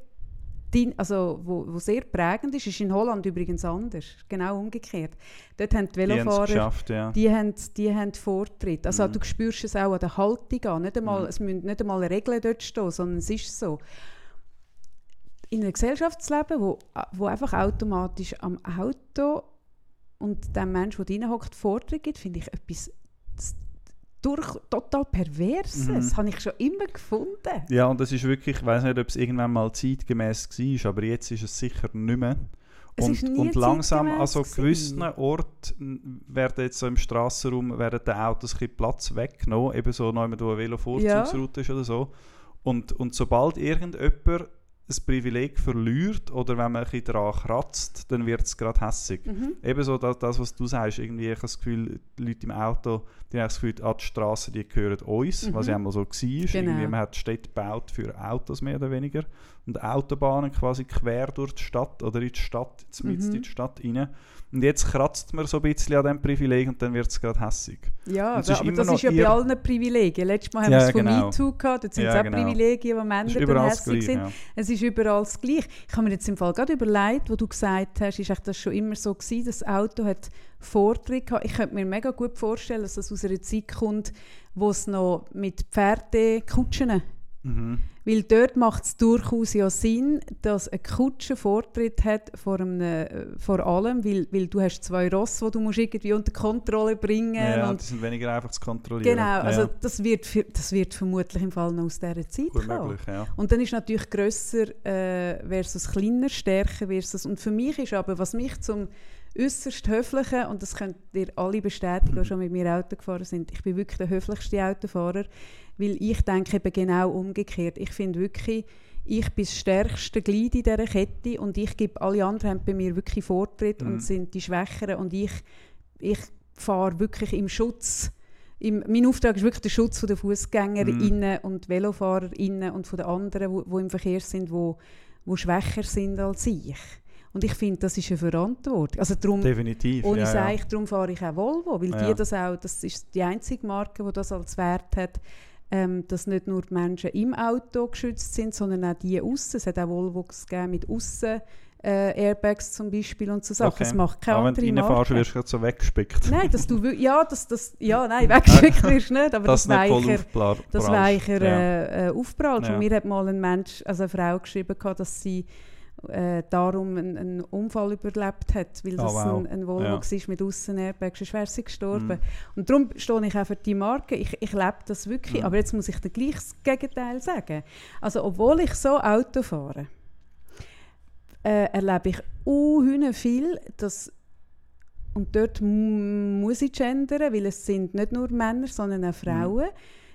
din- also wo, wo sehr prägend ist, ist in Holland übrigens anders, genau umgekehrt. Dort haben die Die Velofahrer geschafft, ja. die haben, die haben Vortritt. Also Mhm. du spürst es auch an der Haltung an. Nicht einmal, Mhm. Es müssen nicht einmal Regeln dort stehen, sondern es ist so. In einem Gesellschaftsleben, wo, wo einfach automatisch am Auto und dem Menschen, der drin hockt, Vortritt gibt, finde ich etwas durch, total Perverses. Mhm. Das habe ich schon immer gefunden. Ja, und das ist wirklich, ich weiß nicht, ob es irgendwann mal zeitgemäß war, aber jetzt ist es sicher nicht mehr. Es Und, und langsam an zeitgemäß so gewesen. gewissen Orten werden jetzt so im Strassenraum werden den Autos ein bisschen Platz weggenommen, eben so noch wo eine Velovorzugsroute ist oder so. Und, und sobald irgendjemand ein Privileg verliert oder wenn man ein bisschen daran kratzt, dann wird es gerade hässig. Mhm. Ebenso das, das, was du sagst, irgendwie, ich habe das Gefühl, die Leute im Auto, die haben das Gefühl, ah, die Straßen, die gehören uns, Mhm. was ja einmal so war. Genau. Irgendwie, man hat Städte gebaut für Autos mehr oder weniger und Autobahnen quasi quer durch die Stadt oder in die Stadt, mitten Mhm. in die Stadt rein. Und jetzt kratzt man so ein bisschen an diesem Privileg und dann wird es gerade hässig. Ja, aber immer das ist ja bei allen Privilegien. Letztes Mal haben Ja, wir es von genau. MeToo gehabt, dort sind Ja, es auch genau. Privilegien, Es Männer dann hässlich Gleiche. sind. Ja. Es ist überall das Gleiche. Ich habe mir jetzt im Fall gerade überlegt, wo du gesagt hast, ist das schon immer so gewesen, das Auto hat Vortritt gehabt. Ich könnte mir mega gut vorstellen, dass das aus einer Zeit kommt, wo es noch mit Pferdekutschen Mhm. Weil dort macht es durchaus ja Sinn, dass eine Kutsche Vortritt hat vor, einem, äh, vor allem, weil, weil du hast zwei Ross, die du musst irgendwie unter Kontrolle bringen Ja, und die sind weniger einfach zu kontrollieren. Genau, also ja. das, wird, für- das wird vermutlich im Fall noch aus dieser Zeit kommen. ja. Und dann ist natürlich grösser äh, versus kleiner, stärker versus. Und für mich ist aber, was mich zum äußerst höflichen, und das könnt ihr alle bestätigen, *laughs* die schon mit mir Auto gefahren sind, ich bin wirklich der höflichste Autofahrer, weil ich denke eben genau umgekehrt. Ich finde wirklich, ich bin das stärkste Glied in dieser Kette und ich gebe, alle anderen haben bei mir wirklich Vortritt Mhm. und sind die Schwächeren und ich, ich fahre wirklich im Schutz im, mein Auftrag ist wirklich der Schutz der Fußgängerinnen Mhm. und Velofahrerinnen und von den anderen, wo, wo im Verkehr sind, wo, wo schwächer sind als ich. Und ich finde, das ist eine Verantwortung. Also darum, Definitiv. ohne ja, ja, ja. darum fahre ich auch Volvo, weil Ja. die das auch, das ist die einzige Marke, die das als Wert hat, ähm, dass nicht nur die Menschen im Auto geschützt sind, sondern auch die außen. Es hat auch Volvos gegeben mit außen äh, Airbags zum Beispiel und so Sachen. Okay. Das macht keine Aber andere wenn du reinfährst, wirst du gerade so weggespickt. Nein, dass du ja, dass das ja, nein, *laughs* *laughs* weggeschickt wirst nicht, aber das das, weicher, das weicher Ja. äh, äh, aufprallt. Ja. Mir hat mal ein Mensch, also eine Frau geschrieben, gehabt, dass sie äh, darum einen, einen Unfall überlebt hat, weil Ah, das wow. ein, ein Volvo Ja. war mit Aussen-Airbags, sonst wäre sie gestorben. Mhm. Und darum stehe ich auch für die Marke. Ich, ich lebe das wirklich. Mhm. Aber jetzt muss ich dann gleich das Gegenteil sagen. Also, obwohl ich so Auto fahre, äh, erlebe ich unheimlich viel, dass und dort muss ich gendern, weil es sind nicht nur Männer, sondern auch Frauen,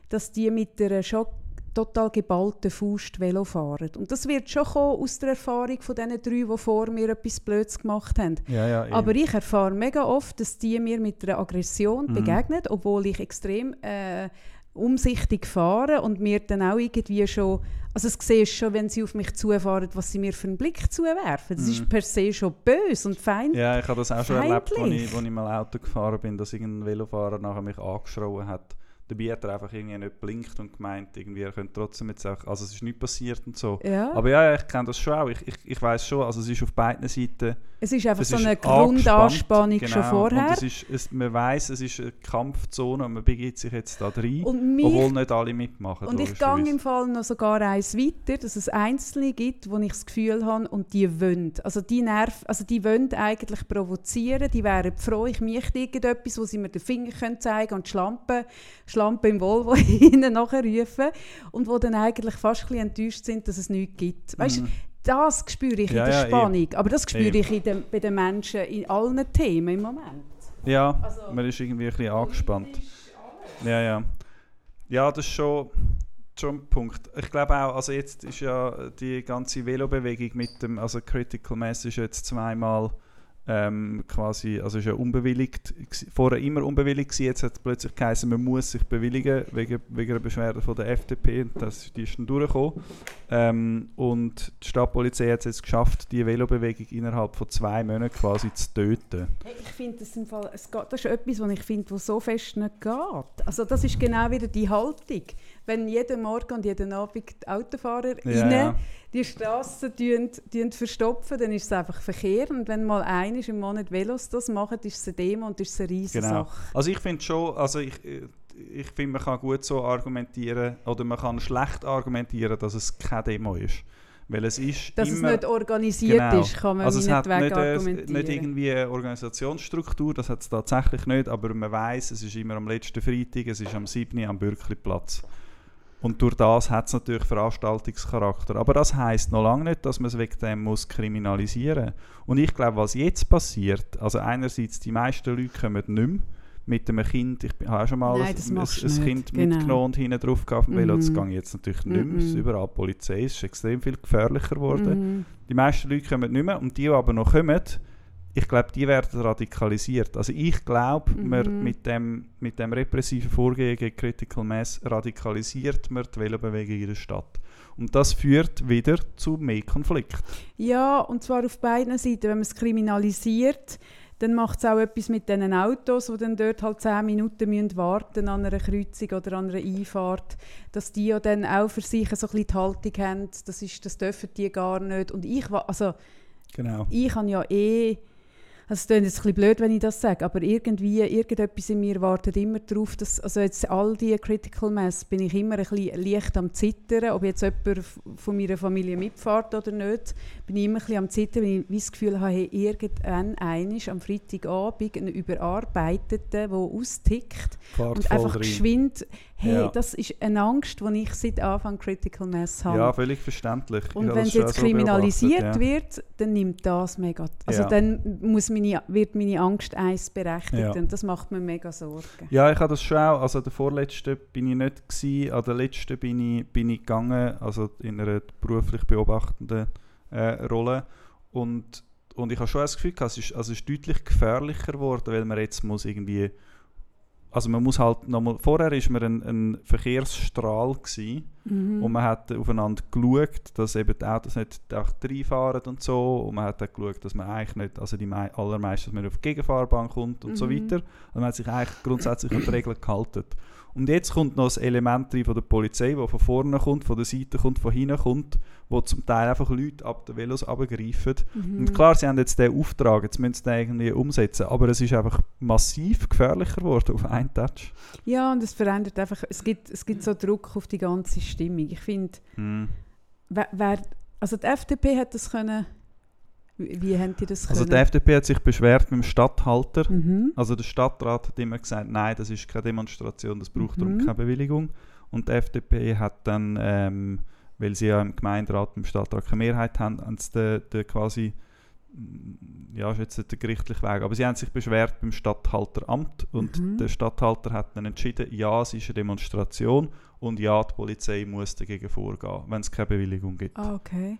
dass die mit einer schon total geballten Faust Velo fahren. Und das wird schon kommen aus der Erfahrung von diesen drei, die vor mir etwas Blödes gemacht haben. Ja, ja. Aber ich erfahre mega oft, dass die mir mit einer Aggression Mhm. begegnen, obwohl ich extrem äh, umsichtig fahre und mir dann auch irgendwie schon, also es siehst schon, wenn sie auf mich zufahren, was sie mir für einen Blick zuwerfen. Das Mhm. ist per se schon böse und fein. Ja, ich habe das auch schon erlebt, als Feindlich. ich, als ich mal Auto gefahren bin, dass irgendein Velofahrer nachher mich angeschrien hat. Dabei hat er einfach irgendwie nicht blinkt und gemeint, irgendwie, er könnte trotzdem jetzt auch, also es ist nicht passiert und so. Ja. Aber ja, ich kenne das schon auch. Ich, ich, ich weiß schon, also es ist auf beiden Seiten. es ist einfach so eine Grundanspannung schon genau. vorher. Und es ist, es, man weiß, es ist eine Kampfzone und man begibt sich jetzt da rein, Und mich obwohl nicht alle mitmachen. Und ich gehe im Fall noch sogar eins weiter, dass es Einzelne gibt, wo ich das Gefühl habe, und die wollen. Also die Nerv, also die wollen eigentlich provozieren, die wären froh, ich möchte irgendetwas, wo sie mir den Finger können zeigen und die Schlampe, Schlampe im Volvo *laughs* ihnen nachher rufen und wo dann eigentlich fast ein bisschen enttäuscht sind, dass es nichts gibt. Weißt, Mhm. das spüre ich Ja, in der ja. Spannung, aber das spüre ich in den, bei den Menschen in allen Themen im Moment. Ja, Also- man ist irgendwie ein bisschen angespannt. Ja, ja. Ja, das ist schon, schon ein Punkt. Ich glaube auch, also jetzt ist ja die ganze Velobewegung mit dem, also Critical Mass ist jetzt zweimal ähm, quasi, also ist ja unbewilligt, vorher immer unbewilligt gewesen, jetzt hat es plötzlich geheißen, man muss sich bewilligen wegen, wegen einer Beschwerde von der FDP das, die ist dann durchgekommen. Ähm, und die Stadtpolizei hat es jetzt geschafft, die Velobewegung innerhalb von zwei Monaten quasi zu töten. Hey, ich finde das im Fall, es geht, das ist etwas, was ich finde, was so fest nicht geht. Also das ist genau wieder die Haltung. Wenn jeden Morgen und jeden Abend die Autofahrer Ja, rein ja. die Straßen verstopfen, dann ist es einfach Verkehr. Und wenn mal einer im Monat Velos das macht, ist es eine Demo und ist es eine riesige Genau. Sache. Also ich finde schon, also ich, äh, ich finde, man kann gut so argumentieren oder man kann schlecht argumentieren, dass es keine Demo ist. Weil es ist Dass immer... es nicht organisiert Genau. ist, kann man also es nicht hat nicht, äh, nicht irgendwie eine Organisationsstruktur, das hat es tatsächlich nicht, aber man weiß, es ist immer am letzten Freitag, es ist am 7. am Bürkliplatz. Und durch das hat es natürlich Veranstaltungscharakter. Aber das heißt noch lange nicht, dass man es wegen dem muss kriminalisieren Und ich glaube, was jetzt passiert, also einerseits die meisten Leute kommen nicht mehr mit einem Kind, ich habe auch schon mal Nein, ein, ein, ein. Kind Genau. mitgenommen und hinten drauf auf dem Velo, das Mhm. ich jetzt natürlich nicht mehr, es ist Mhm. überall Polizei, es ist extrem viel gefährlicher geworden. Mhm. Die meisten Leute kommen nicht mehr und die, die aber noch kommen, ich glaube, die werden radikalisiert. Also ich glaube, Mhm. mit dem, mit dem repressiven Vorgehen gegen Critical Mass radikalisiert man die Velobewegung in der Stadt. Und das führt wieder zu mehr Konflikt. Ja, und zwar auf beiden Seiten. Wenn man es kriminalisiert, dann macht es auch etwas mit diesen Autos, die dann dort halt 10 Minuten müssen warten an einer Kreuzung oder an einer Einfahrt, dass die ja dann auch für sich so ein bisschen die Haltung haben, das, ist, das dürfen die gar nicht. Und ich, also, Genau. ich habe ja eh, also es klingt jetzt ein bisschen blöd, wenn ich das sage, aber irgendwie, irgendetwas in mir wartet immer darauf, dass, also jetzt all die Critical Mass bin ich immer ein bisschen leicht am Zittern, ob jetzt jemand von meiner Familie mitfährt oder nicht, bin ich immer ein bisschen am Zittern, weil ich das Gefühl habe, hey, irgendwann einisch am Freitagabend einen Überarbeiteten, der austickt Fahrt und einfach rein. geschwind, hey, Ja. das ist eine Angst, die ich seit Anfang Critical Mass habe. Ja, völlig verständlich. Ich Und wenn es jetzt so kriminalisiert beobachtet, wird, dann nimmt das mega. Also Ja. dann muss meine, wird meine Angst eins berechtigt Ja. und das macht mir mega Sorgen. Ja. ich habe das schon auch. Also der vorletzte bin ich nicht gewesen, an der letzten bin ich, bin ich gegangen, also in einer beruflich beobachtenden äh, Rolle. Und, und ich habe schon das Gefühl, es ist, also es ist deutlich gefährlicher geworden, weil man jetzt muss irgendwie also man muss halt nochmal, vorher war man ein, ein Verkehrsstrahl gewesen, Mhm. und man hat aufeinander geschaut, dass eben die Autos nicht einfach reinfahren und so und man hat auch geschaut, dass man eigentlich nicht, also die mei- allermeisten, dass man auf die Gegenfahrbahn kommt und so Mhm. weiter. Und man hat sich eigentlich grundsätzlich an die Regeln gehalten. Und jetzt kommt noch das Element rein von der Polizei, das von vorne kommt, von der Seite kommt, von hinten kommt, wo zum Teil einfach Leute ab den Velos abgreifen. Mhm. Und klar, sie haben jetzt den Auftrag, jetzt müssen sie den irgendwie umsetzen, aber es ist einfach massiv gefährlicher geworden auf einen Touch. Ja, und es verändert einfach, es gibt, es gibt so Druck auf die ganze Stimmung. Ich finde, Hm. wer, wer, also die FDP hat das können, wie, wie haben die das Also die können? FDP hat sich beschwert beim Stadthalter. Mhm. Also der Stadtrat hat immer gesagt, nein, das ist keine Demonstration, das braucht darum Mhm. keine Bewilligung. Und die FDP hat dann, ähm, weil sie ja im Gemeinderat, im Stadtrat keine Mehrheit haben, haben sie den, den quasi, ja, ist jetzt nicht der gerichtliche Weg, aber sie haben sich beschwert beim Stadthalteramt und Mhm. der Stadthalter hat dann entschieden, ja, es ist eine Demonstration und ja, die Polizei muss dagegen vorgehen, wenn es keine Bewilligung gibt. Ah, okay.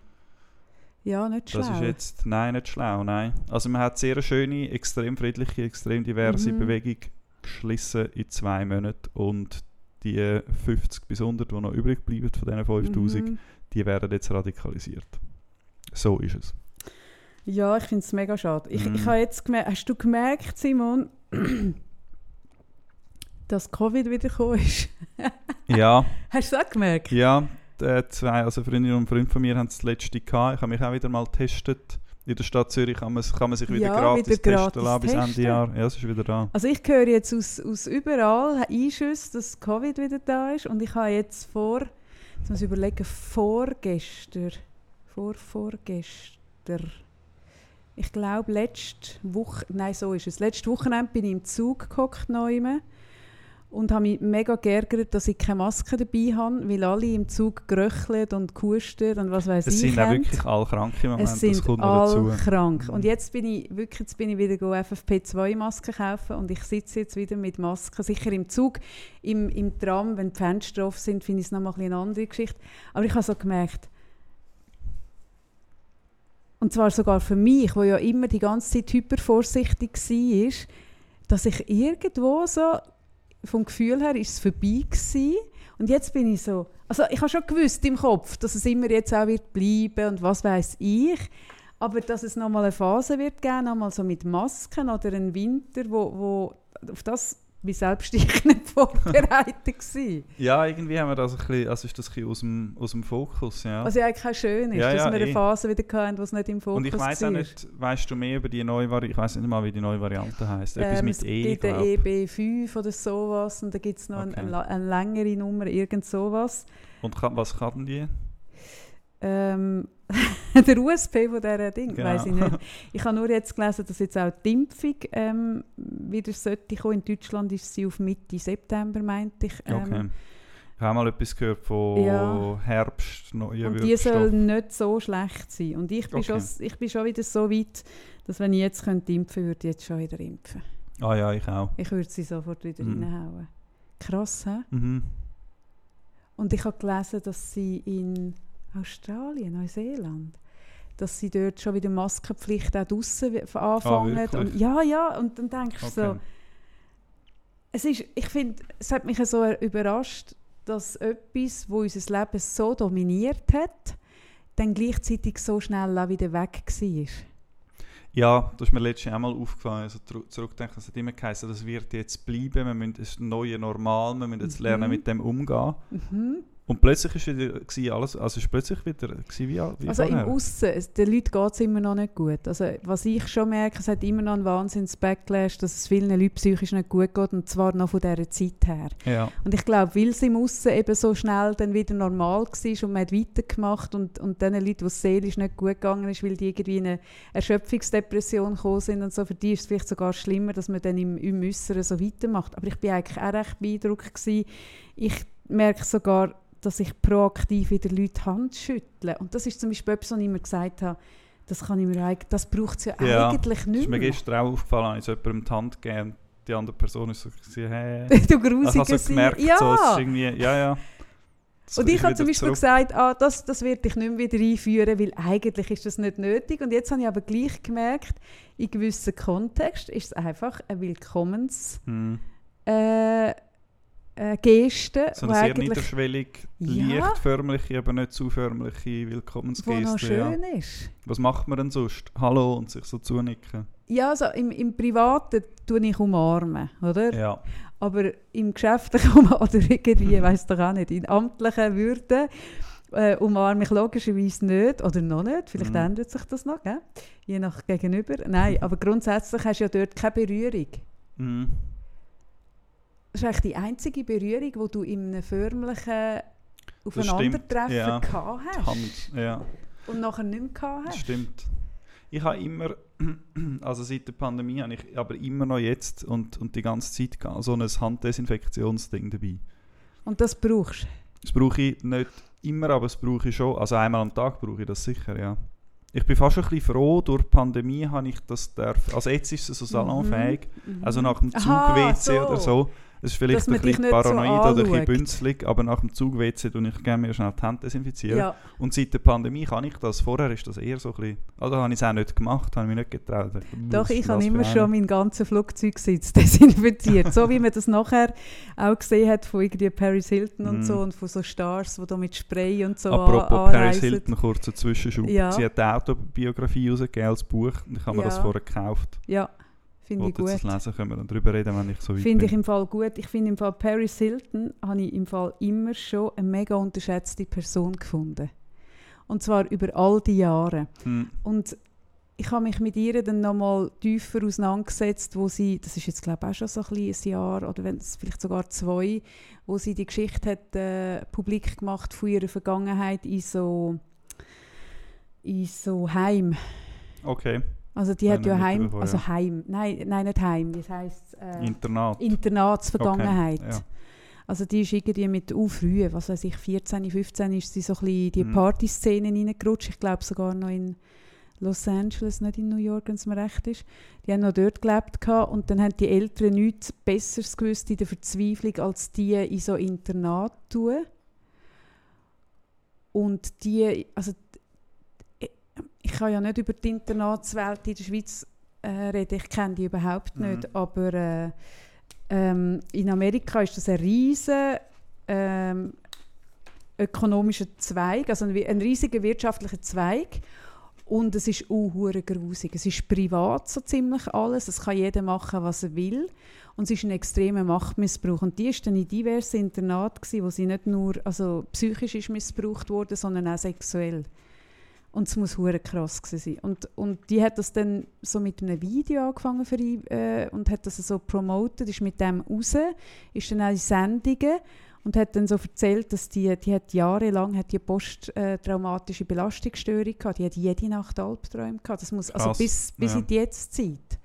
Ja, nicht schlau. Das ist jetzt, nein, nicht schlau, nein. Also man hat sehr eine schöne, extrem friedliche, extrem diverse Mhm. Bewegung geschlossen in zwei Monaten und die 50 bis 100, die noch übrig bleiben von diesen 5000, Mhm. die werden jetzt radikalisiert. So ist es. Ja, ich finde es mega schade. Ich, Mhm. ich habe jetzt gemerkt, hast du gemerkt, Simon, *clears throat* dass Covid wieder gekommen ist? Ja, *laughs* Hast du das auch gemerkt? ja, die zwei, also Freundinnen und Freunde von mir haben das letzte gehabt. Ich habe mich auch wieder mal getestet. In der Stadt Zürich kann man, kann man sich wieder Ja, gratis wieder testen gratis lassen bis Ende. Jahr. Ja, es ist wieder da. Also ich höre jetzt aus, aus überall Einschüsse, dass Covid wieder da ist und ich habe jetzt vor, jetzt muss ich überlegen, vorgestern, vor vorgestern, ich glaube letzte Woche, nein so ist es, letzte Wochenende bin ich im Zug gehockt neume und habe mich mega geärgert, dass ich keine Maske dabei habe, weil alle im Zug geröchelt und gehustet und was weiß Es ich sind auch wirklich alle krank im Moment, Es das sind kommt noch alle dazu. krank. Mhm. Und jetzt bin ich wirklich, jetzt bin ich wieder go FFP2-Masken kaufen und ich sitze jetzt wieder mit Masken. Sicher im Zug, im, im Tram, wenn die Fenster offen sind, finde ich es nochmal eine andere Geschichte. Aber ich habe so gemerkt, und zwar sogar für mich, wo ja immer die ganze Zeit hypervorsichtig war, dass ich irgendwo so, vom Gefühl her, ist es vorbei gewesen. Und jetzt bin ich so, also ich habe schon gewusst im Kopf, dass es immer jetzt auch wird bleiben und was weiß ich. Aber dass es nochmal eine Phase wird geben, nochmal so mit Masken oder einen Winter, wo, wo auf das bin selbst ich nicht vorbereitet gewesen. Ja, irgendwie haben wir das ein bisschen, also ist das ein bisschen aus dem, aus dem Fokus, ja. Was ja eigentlich auch schön ist, Ja, dass ja, wir eine eh. Phase wieder hatten, es nicht im Fokus Und ich weiß auch war. nicht, weißt du mehr über die neue Variante? Ich weiß nicht mal, wie die neue Variante heißt. Etwas Ähm, mit es E, gibt eine glaub. EB5 oder sowas und da gibt es noch Okay. eine, eine, eine längere Nummer, irgend sowas. Und kann, was kann denn die? Ähm, *laughs* der USP von dieser Ding, Genau. weiß ich nicht. Ich habe nur jetzt gelesen, dass jetzt auch die Impfung ähm, wieder sollte kommen. In Deutschland ist sie auf Mitte September, meinte ich. Ähm, Okay. Ich habe mal etwas gehört von Ja. Herbst, neuen Und die soll nicht so schlecht sein. Und ich bin, Okay. schon, ich bin schon wieder so weit, dass wenn ich jetzt könnte impfen würde, ich jetzt schon wieder impfen. Ah ja, ich auch. Ich würde sie sofort wieder Mhm. reinhauen. Krass, hä? Mhm. Und ich habe gelesen, dass sie in Australien, Neuseeland, dass sie dort schon wieder Maskenpflicht auch draussen wi- anfangen. Ah, und, ja, ja, und dann denkst du so, Okay. es ist, ich finde, es hat mich so überrascht, dass etwas, wo unser Leben so dominiert hat, dann gleichzeitig so schnell auch wieder weg war. Ja, das ist mir letztes Jahr auch mal aufgefallen. Also zurück- zurückdenken, es hat immer geheißen, das wird jetzt bleiben, wir müssen das neue Normal, wir müssen jetzt lernen, Mhm. mit dem umgehen. Mhm. Und plötzlich ist wieder alles, also ist plötzlich wieder wie, wie Also im vorher. Aussen, es- den Leuten geht es immer noch nicht gut. Also was ich schon merke, es hat immer noch einen Wahnsinns-Backlash, dass es vielen Leuten psychisch nicht gut geht und zwar noch von dieser Zeit her. Ja. Und ich glaube, weil es im Aussen eben so schnell dann wieder normal war und man hat weitergemacht und, und den Leuten, wo es seelisch nicht gut gegangen ist, weil die irgendwie in eine Erschöpfungsdepression gekommen sind und so, für die ist es vielleicht sogar schlimmer, dass man dann im, im Äußeren so weitermacht. Aber ich bin eigentlich auch recht beeindruckt gewesen. Ich merke sogar, dass ich proaktiv wieder Leute die Hand schüttle. Und das ist zum Beispiel etwas, was ich immer gesagt habe, das, kann ich mir eigentlich, das braucht es ja, Ja, eigentlich nicht ist mir gestern auch aufgefallen, als ich jemandem die Hand gegeben die andere Person ist so, hey. *laughs* du Ich habe grusiger so gemerkt, ja. so, es ist irgendwie, ja, ja. Das Und ich habe zum Beispiel zurück. gesagt, ah, das, das werde ich nicht mehr wieder einführen, weil eigentlich ist das nicht nötig. Und jetzt habe ich aber gleich gemerkt, in gewissen Kontext ist es einfach ein Willkommens, Hm. äh, äh, Gesten, So eine sehr niederschwellig, Ja. leicht förmliche, aber nicht zu förmliche noch Willkommensgeste. Ja. schön ist. Was macht man denn sonst? Hallo und sich so zunicken. Ja, also im, im Privaten tue ich umarmen, oder? Ja. Aber im Geschäftlichen *laughs* oder irgendwie, weiß doch auch nicht, in amtlichen Würden äh, umarme ich logischerweise nicht oder noch nicht. Vielleicht Mhm. ändert sich das noch, gell? je nach Gegenüber. Nein, aber grundsätzlich hast du ja dort keine Berührung. Mhm. Das ist eigentlich die einzige Berührung, die du in einem förmlichen Aufeinandertreffen ja. gehabt hast Hand, ja. und nachher nicht mehr gehabt Das hast. stimmt. Ich habe immer, *clears throat* also seit der Pandemie habe ich aber immer noch jetzt und, und die ganze Zeit so ein Handdesinfektionsding dabei. Und das brauchst du. Das brauche ich nicht immer, aber das brauche ich schon. Also einmal am Tag brauche ich das sicher, ja. Ich bin fast ein bisschen froh, durch die Pandemie habe ich das darf. Also jetzt ist es so salonfähig, Mhm. also nach dem Zug-WC oder so. Das ist vielleicht ein bisschen nicht so paranoid oder ein bisschen bünzlig, aber nach dem Zug-WC tue ich gerne mir schnell die Hände desinfizieren. Ja, Und seit der Pandemie kann ich das. Vorher ist das eher so ein bisschen... Also habe ich es auch nicht gemacht, habe mich nicht getraut. Dachte, Doch, «Was ich habe immer schon einer?» meinen ganzen Flugzeugsitz desinfiziert. so wie man das nachher auch gesehen hat von irgendwie Paris Hilton und Mhm. so und von so Stars, die da mit Spray und so Apropos an- Paris anreisen. Hilton, kurzer Zwischenschub. Ja. Sie hat eine Autobiografie rausgegeben als Buch und ich habe mir Ja. das vorher gekauft. Ja, finde ich gut. das lesen, können wir dann darüber reden, wenn ich so weit Finde ich im Fall gut. Ich finde im Fall Paris Hilton habe ich im Fall immer schon eine mega unterschätzte Person gefunden. Und zwar über all die Jahre. Hm. Und ich habe mich mit ihr dann nochmal tiefer auseinandergesetzt, wo sie, das ist jetzt glaube ich auch schon so ein, ein Jahr oder wenn es vielleicht sogar zwei, wo sie die Geschichte hat äh, publik gemacht von ihrer Vergangenheit in so, in so Heim. Okay, Also die hat ja Heim, mitbekommen, also ja. Heim, nein, nein nicht Heim, wie heißt äh, Internat. Internatsvergangenheit. Okay, ja. Also die ist irgendwie mit uh, früh, was weiß ich, 14, 15 ist sie so ein bisschen in die Mhm. Partyszenen reingerutscht. Ich glaube sogar noch in Los Angeles, nicht in New York, wenn es mir recht ist. Die haben noch dort gelebt gehabt und dann haben die Eltern nichts Besseres gewusst in der Verzweiflung, als die in so Internat zu tun. Und die, also ich- kann ja nicht über die Internatswelt in der Schweiz äh, reden, ich kenne die überhaupt Mhm. nicht, aber äh, ähm, in Amerika ist das ein riesen ähm, ökonomischer Zweig, also ein, ein riesiger wirtschaftlicher Zweig. Und es ist auch grusig. Es ist privat so ziemlich alles. Es kann jeder machen, was er will. Und es ist ein extremer Machtmissbrauch. Und die war dann in diversen Internaten, gewesen, wo sie nicht nur also psychisch ist missbraucht wurde, sondern auch sexuell. Und es muss hure krass sein. Und, und die hat das dann so mit einem Video angefangen für ihn, äh, und hat das so promotet, ist mit dem raus, ist dann auch in Sendungen und hat dann so erzählt, dass die, die hat jahrelang hat die posttraumatische Belastungsstörung gehabt. Die hat jede Nacht Albträume gehabt. Das muss, also Krass, bis, bis ja. in die Jetztzeit.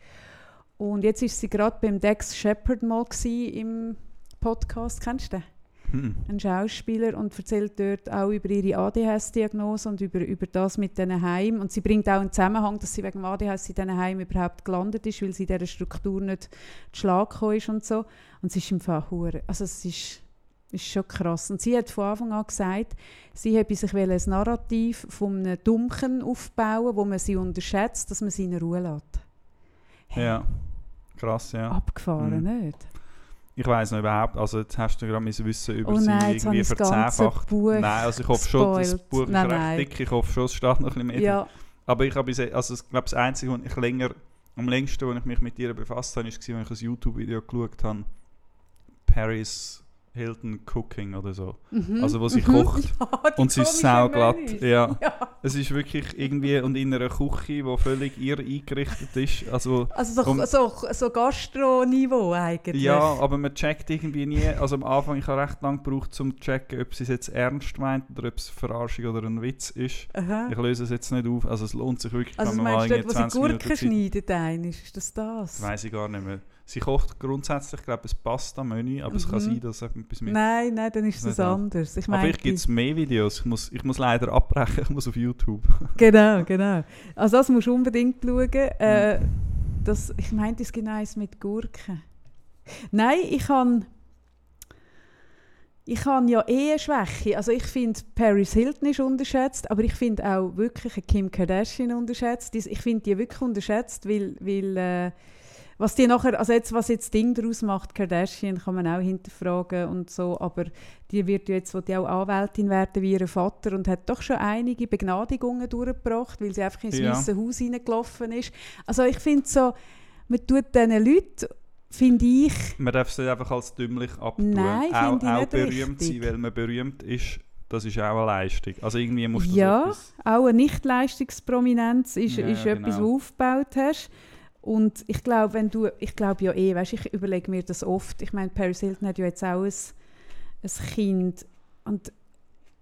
Und jetzt ist sie gerade beim Dex Shepard mal im Podcast. Kennst du den? Hm. ein Schauspieler und erzählt dort auch über ihre ADHS-Diagnose und über, über das mit diesen Heimen. Und sie bringt auch einen Zusammenhang, dass sie wegen dem ADHS in diesen Heimen überhaupt gelandet ist, weil sie in dieser Struktur nicht zu Schlag ist und so. Und sie ist im Fall hure. Also es ist, ist schon krass. Und sie hat von Anfang an gesagt, sie habe sich ein Narrativ von einem Dummchen aufbauen, wo man sie unterschätzt, dass man sie in Ruhe lässt. Ja, krass, ja. Abgefahren, Mhm. nicht? Ich weiß noch überhaupt, also jetzt hast du gerade mein Wissen über Oh sie nein, habe irgendwie verzehnfacht. Nein, also ich hoffe schon, das. Buch ist Nein, recht nein. dick, ich hoffe schon, es steht noch ein bisschen mehr. Ja, Aber ich habe also ich glaube, das Einzige, was ich länger, am längsten, als ich mich mit ihr befasst habe, war, als ich ein YouTube-Video geschaut habe, Paris Hilton Cooking oder so. Mhm. Also wo sie Mhm. kocht *laughs* Ja, und sie ist sauglatt. Ja. Ja. Es ist wirklich irgendwie, und in einer Küche, die völlig ihr eingerichtet ist, also... Also so, Um- so, so Gastro-Niveau eigentlich. Ja, aber man checkt irgendwie nie. Also am Anfang, ich habe recht lange gebraucht, um zu checken, ob sie es jetzt ernst meint oder ob es Verarschung oder ein Witz ist. Aha. Ich löse es jetzt nicht auf. Also es lohnt sich wirklich, Also wenn man mal meinst du irgendwie dort, wo sie 20 Minuten Gurken schneidet, ein, ist das das? Weiß ich gar nicht mehr. Sie kocht grundsätzlich, glaube ich, ein Pasta-Menü, aber es kann Mhm. sein, dass es etwas mit... Nein, nein, dann ist auch. anders. Ich aber meine, vielleicht gibt es mehr Videos. Ich muss, ich muss leider abbrechen, ich muss auf YouTube. *laughs* Genau, genau. Also das musst du unbedingt schauen. Äh, das, ich meinte, es gibt eins mit Gurken. Nein, ich habe ich habe ja eh eine Schwäche. Also ich finde, Paris Hilton ist unterschätzt, aber ich finde auch wirklich Kim Kardashian unterschätzt. Ich finde die wirklich unterschätzt, weil, weil äh, was die nachher, also jetzt, was jetzt Ding daraus macht, Kardashian, kann man auch hinterfragen und so, aber die wird jetzt, die auch Anwältin werden wie ihr Vater und hat doch schon einige Begnadigungen durchgebracht, weil sie einfach ins Ja. Weiße Haus reingelaufen ist. Also ich finde so, man tut diesen Leuten, finde ich, Man darf sie einfach als dümmlich abtun. Nein, auch, finde ich auch nicht berühmt richtig. sein, weil man berühmt ist, das ist auch eine Leistung. Also irgendwie musst du Ja. auch eine Nicht-Leistungsprominenz ist, Ja, ist ja, etwas, genau. was du aufgebaut hast. Und ich glaube, wenn du, ich glaube ja eh, weißt, ich überlege mir das oft. Ich meine, Paris Hilton hat ja jetzt auch ein, ein Kind. Und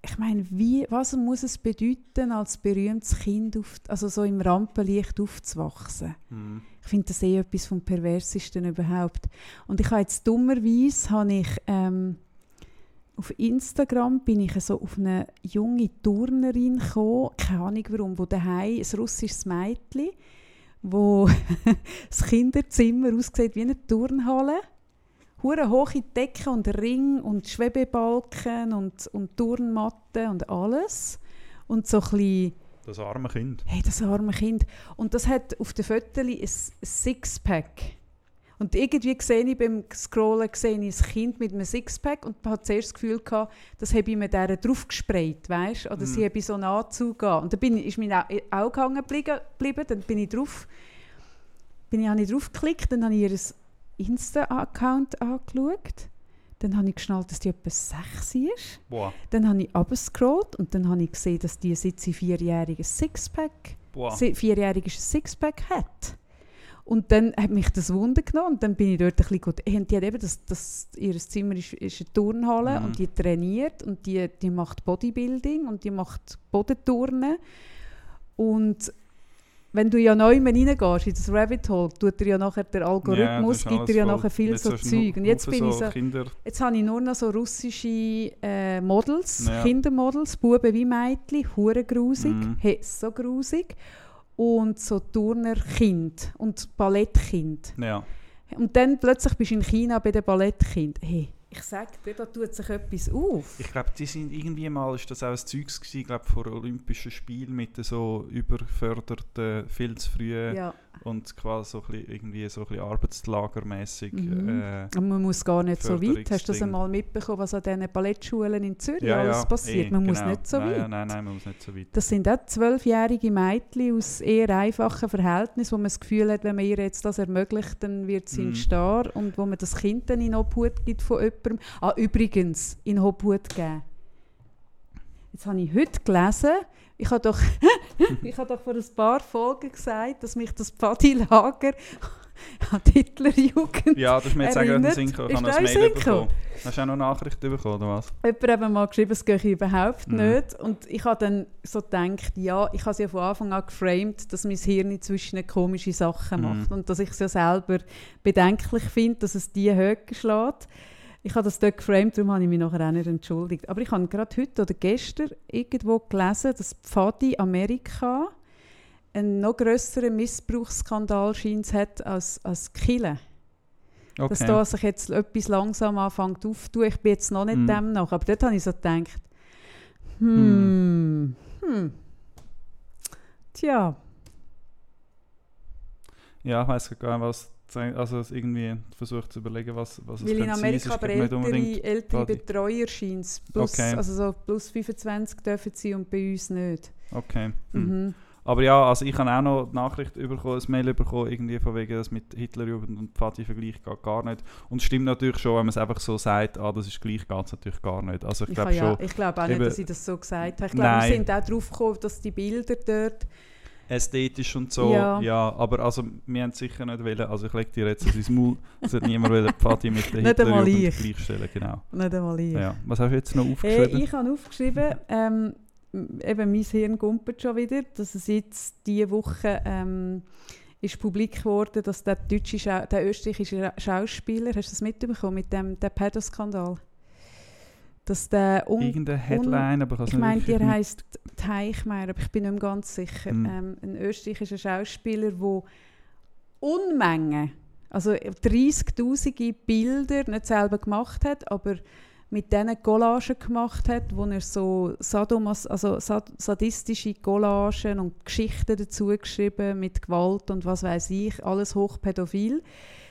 ich meine, wie, was muss es bedeuten, als berühmtes Kind, auf, also so im Rampenlicht aufzuwachsen? Hm. Ich finde das eh etwas vom Perversesten überhaupt. Und ich habe jetzt dummerweise, habe ich, ähm, auf Instagram bin ich so auf eine junge Turnerin gekommen, keine Ahnung warum, wo daheim ein russisches Mädchen, wo *laughs* das Kinderzimmer aussieht wie eine Turnhalle. Hure hohe Decken und Ring und Schwebebalken und, und Turnmatten und alles. Und so ein Das arme Kind. Hey, das arme Kind. Und das hat auf den Fotos ein Sixpack. Und irgendwie sehe ich beim Scrollen sehe ich ein Kind mit einem Sixpack und habe zuerst das Gefühl gehabt, das habe ich mir der drauf gesprayt, weißt? Oder sie Mhm. habe so einen Anzug an. Und dann bin ich, ist mein Au- Auge hängen geblieben, dann bin ich drauf, bin ich, habe ich drauf geklickt, dann habe ich ihr Insta-Account angeschaut. Dann habe ich geschnallt, dass die etwa sechs ist. Boah. Dann habe ich abgescrollt und dann habe ich gesehen, dass die seit sie vierjähriges Sixpack, Boah. vierjähriges Sixpack hat. Und dann hat mich das Wunder genommen und dann bin ich dort ein bisschen gut. Und die hat eben das, das, ihr Zimmer ist, ist eine Turnhalle Mhm. und die trainiert und die, die macht Bodybuilding und die macht Bodenturnen. Und wenn du ja neu reingehst in das Rabbit Hole, tut er ja nachher der Algorithmus, gibt dir ja nachher viel so Zeug. Und jetzt bin ich so, Kinder, Jetzt habe ich nur noch so russische äh, Models, Ja. Kindermodels, Buben wie Mädchen, hure grusig, Mhm. hey, so grusig. Und so Turnerkind und Ballettkind. ja. Und dann plötzlich bist du in China bei den Ballettkind. Hey, ich sage dir, da tut sich etwas auf. Ich glaube, die sind irgendwie mal, ist das auch ein Zeugs gewesen, ich glaube vor Olympischen Spielen mit so überförderten, viel zu frühen Ja. Und quasi so ein bisschen, irgendwie so ein bisschen arbeitslagermäßig. Mhm. Äh, man muss gar nicht so weit. Hast du das einmal mitbekommen, was an diesen Ballettschulen in Zürich ja, alles ja, passiert? man muss genau. nicht so nein, weit. Nein, nein, man muss nicht so weit. Das sind auch zwölfjährige Mädchen aus eher einfachen Verhältnissen, wo man das Gefühl hat, wenn man ihr jetzt das ermöglicht, dann wird sie Mhm. ein Star und wo man das Kind dann in Obhut gibt von jemandem. Ah, übrigens, in Obhut geben. Jetzt habe ich heute gelesen, ich habe doch, *laughs* ich habe doch vor ein paar Folgen gesagt, dass mich das Pfadilager *laughs* an die Hitlerjugend Ja, das ist mir jetzt auch gerade gekommen. Ich habe ein das Mail Sinn bekommen. Hast du auch noch Nachrichten bekommen, oder was? Jemand hat mal geschrieben, es gehe überhaupt Mhm. nicht. Und ich habe dann so gedacht, ja, ich habe es ja von Anfang an geframed, dass mein Hirn zwischen komische Sachen Mhm. macht. Und dass ich es ja selber bedenklich finde, dass es die Höhe schlägt. Ich habe das dort geframed, darum habe ich mich nachher auch nicht entschuldigt. Aber ich habe gerade heute oder gestern irgendwo gelesen, dass Pfadi Amerika einen noch grösseren Missbrauchsskandal scheint hat als, als. Dass Okay. da sich jetzt etwas langsam anfängt aufzutun. Ich bin jetzt noch nicht Mm. dem nach. Aber dort habe ich so gedacht, hm, hm. Tja, Ja, ich weiß gar nicht, was also es irgendwie versucht zu überlegen, was, was es weil in. Es Amerika ist aber ältere, ältere Pfadi. Betreuer scheint. Plus, Okay. Also so plus 25 dürfen sie und bei uns nicht. Okay. Hm. Mhm. Aber ja, also ich habe auch noch die Nachricht bekommen, ein Mail bekommen, irgendwie von wegen, dass mit Hitlerjugend und Pfadi-Vergleich geht gar nicht. Und es stimmt natürlich schon, wenn man es einfach so sagt, ah, das ist gleich, geht es natürlich gar nicht. Also ich Ich, glaube ja, schon, ich glaube auch nicht, dass ich das so gesagt habe. Ich glaube, wir sind auch drauf gekommen, dass die Bilder dort... ästhetisch und so, Ja. ja. aber also wir haben es sicher nicht wollen, also ich lege dir jetzt ins Maul, es hat niemand wollen Pfadi mit der *laughs* Hitlerjugend ich. gleichstellen, genau. Nicht einmal ich. Ja. Was hast du jetzt noch Hey, aufgeschrieben? ich habe aufgeschrieben, ähm, eben mein Hirn gumpert schon wieder, dass es jetzt diese Woche ähm, ist publik geworden, dass der deutsche, Schau der österreichische Schauspieler, hast du das mitbekommen mit dem Pedoskandal? Dass der un Irgendeine Headline, aber ich ich meine, der heisst Teichmeier, aber ich bin nicht mehr ganz sicher. Hm. Ähm, ein österreichischer Schauspieler, der Unmengen, also 30'000 Bilder nicht selber gemacht hat, aber mit diesen Collagen gemacht hat, wo er so Sadomas, also sadistische Collagen und Geschichten dazu geschrieben mit Gewalt und was weiß ich, alles hochpädophil.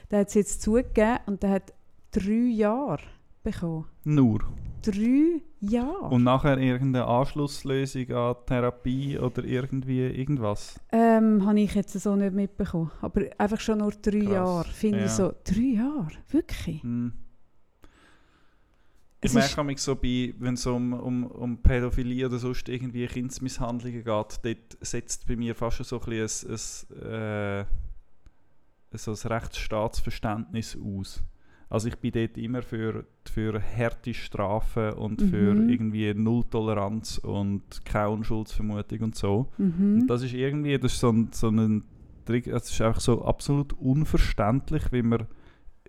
Der hat es jetzt zugegeben und der hat drei Jahre bekommen. Nur? Drei Jahre. Und nachher irgendeine Anschlusslösung an Therapie oder irgendwie irgendwas? Ähm, habe ich jetzt so nicht mitbekommen. Aber einfach schon nur drei Krass. Jahre. Finde ja. ich so, drei Jahre? Wirklich? Hm. Ich merke mich so bei, wenn es um, um, um Pädophilie oder sonst irgendwie Kindsmisshandlungen geht, dort setzt bei mir fast schon so ein, bisschen ein, ein, äh, so ein Rechtsstaatsverständnis aus. Also ich bin dort immer für, für harte Strafen und mhm. für irgendwie Nulltoleranz und keine Unschuldsvermutung und so. Mhm. Und das ist irgendwie, das ist so ein, so ein Trick, es ist einfach so absolut unverständlich, wie man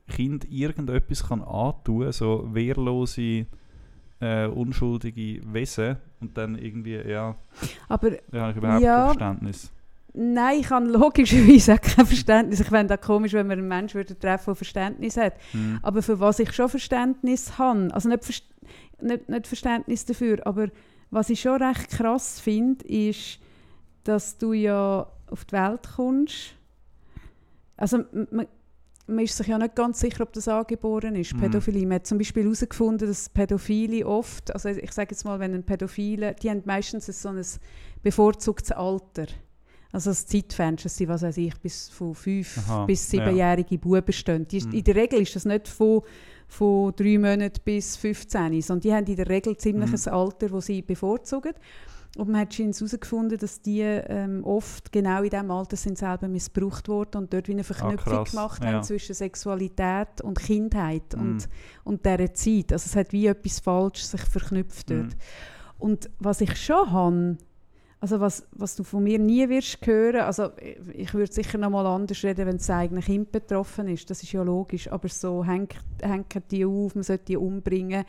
Kind irgendetwas kann antun kann, so wehrlose, äh, unschuldige Wesen und dann irgendwie, ja, aber ja, ich überhaupt ja, kein Verständnis. Nein, ich habe logischerweise auch kein Verständnis. Ich fände es komisch, wenn man einen Menschen würde treffen der Verständnis hat. Mhm. Aber für was ich schon Verständnis habe, also nicht, Ver nicht, nicht Verständnis dafür, aber was ich schon recht krass finde, ist, dass du ja auf die Welt kommst. Also man, man ist sich ja nicht ganz sicher, ob das angeboren ist, mhm. Pädophilie. Man hat zum Beispiel herausgefunden, dass Pädophile oft, also ich sage jetzt mal, wenn ein Pädophile, die haben meistens so ein bevorzugtes Alter. Also das Zeitfenster sind, was weiß ich, bis von fünf Aha, bis siebenjährige ja. Buben stehen. Die, mhm. In der Regel ist das nicht von, von drei Monaten bis 15, sondern die haben in der Regel ziemlich mhm. ein Alter, das sie bevorzugen. Und man hat herausgefunden, dass die ähm, oft genau in diesem Alter sind selber missbraucht worden und dort wie eine Verknüpfung ah, gemacht haben zwischen Sexualität und Kindheit mm. und, und dieser Zeit. Also es hat wie etwas falsch sich verknüpft dort. Mm. Und was ich schon habe, also was, was du von mir nie wirst hören, also ich würde sicher noch mal anders reden, wenn das eigene Kind betroffen ist, das ist ja logisch, aber so hängt, hängt die auf, man sollte die umbringen,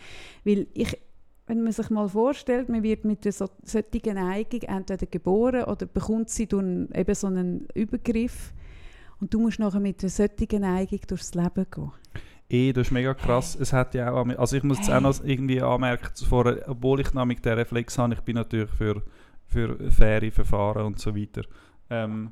weil ich, wenn man sich mal vorstellt, man wird mit einer so, solchen Neigung entweder geboren oder bekommt sie durch einen, eben so einen Übergriff. Und du musst nachher mit einer solchen Neigung durchs Leben gehen. Eh, das ist mega krass. Es hat ja auch, also ich muss jetzt auch noch irgendwie anmerken, zuvor, obwohl ich nämlich den Reflex habe, ich bin natürlich für für faire Verfahren und so weiter. Ähm,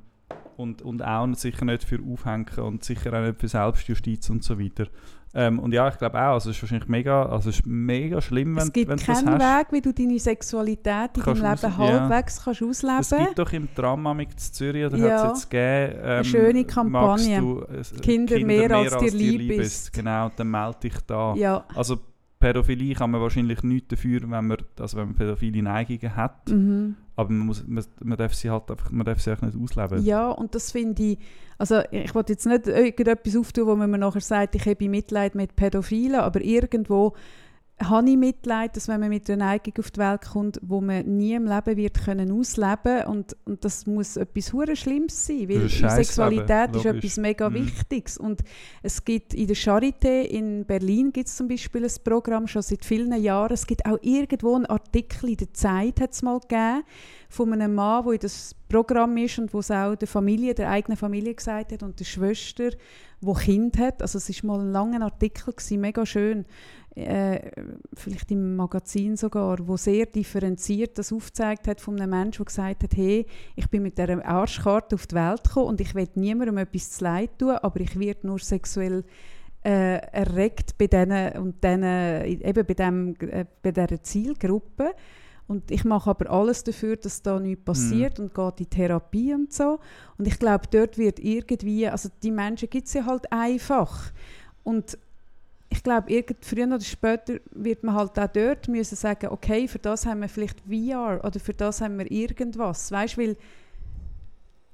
und, und auch sicher nicht für Aufhängen und sicher auch nicht für Selbstjustiz und so weiter. Ähm, und ja, ich glaube auch, also es ist wahrscheinlich mega, also es ist mega schlimm, wenn, wenn du hast. Es gibt keinen Weg, wie du deine Sexualität in deinem Leben aus, halbwegs ja. kannst ausleben kannst. Es gibt doch im Tram in Zürich, oder ja. hat es jetzt gegeben, ähm, Eine schöne Kampagne. Du, äh, Kinder, Kinder, mehr, als, als dir lieb ist. Genau, dann melde dich da. Ja. Also Pädophilie kann man wahrscheinlich nichts dafür, wenn man, also wenn man pädophile Neigungen hat. Mhm. Aber man, muss, man, man, darf sie halt einfach, man darf sie einfach nicht ausleben. Ja, und das finde ich, also ich wollte jetzt nicht irgendetwas auftun, wo man mir nachher sagt, ich habe Mitleid mit Pädophilen, aber irgendwo habe ich Mitleid, dass wenn man mit einer Neigung auf die Welt kommt, wo man nie im Leben wird können ausleben und, und das muss etwas hure Schlimmes sein, weil Sexualität ist etwas mega mhm. Wichtiges und es gibt in der Charité in Berlin gibt es zum Beispiel ein Programm schon seit vielen Jahren, es gibt auch irgendwo einen Artikel in der Zeit hat es mal gegeben, von einem Mann, der in das Programm ist und wo es auch der Familie, der eigenen Familie gesagt hat und der Schwester, wo Kind hat, also es ist mal ein langer Artikel gewesen, mega schön äh, vielleicht im Magazin sogar, wo sehr differenziert das aufgezeigt hat von einem Menschen, der gesagt hat, hey, ich bin mit dieser Arschkarte auf die Welt gekommen und ich will niemandem etwas zu leid tun, aber ich werde nur sexuell äh, erregt bei denen und denen, eben bei, dem, äh, bei dieser Zielgruppe. Und ich mache aber alles dafür, dass da nichts passiert mm. und gehe in Therapie und so. Und ich glaube, dort wird irgendwie, also die Menschen gibt es ja halt einfach. Und ich glaube, früher oder später wird man halt auch dort müssen sagen, okay, für das haben wir vielleicht VR oder für das haben wir irgendwas. Weißt du, weil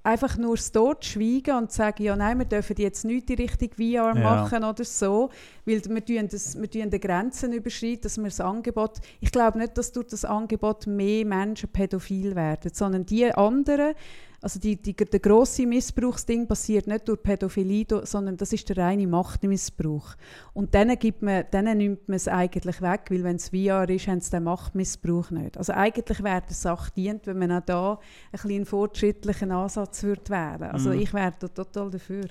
einfach nur dort schweigen und sagen, ja nein, wir dürfen jetzt nicht die Richtung VR machen ja. oder so, weil wir tun, das, wir tun die Grenzen überschreiten, dass wir das Angebot, ich glaube nicht, dass durch das Angebot mehr Menschen pädophil werden, sondern die anderen, also die, die, der grosse Missbrauchsding passiert nicht durch Pädophilie, sondern das ist der reine Machtmissbrauch. Und denen, gibt man, denen nimmt man es eigentlich weg, weil wenn es VR ist, haben sie den Machtmissbrauch nicht. Also eigentlich wäre der Sache dient, wenn man auch da einen, einen fortschrittlichen Ansatz würde wählen Also mhm. ich wäre da total dafür.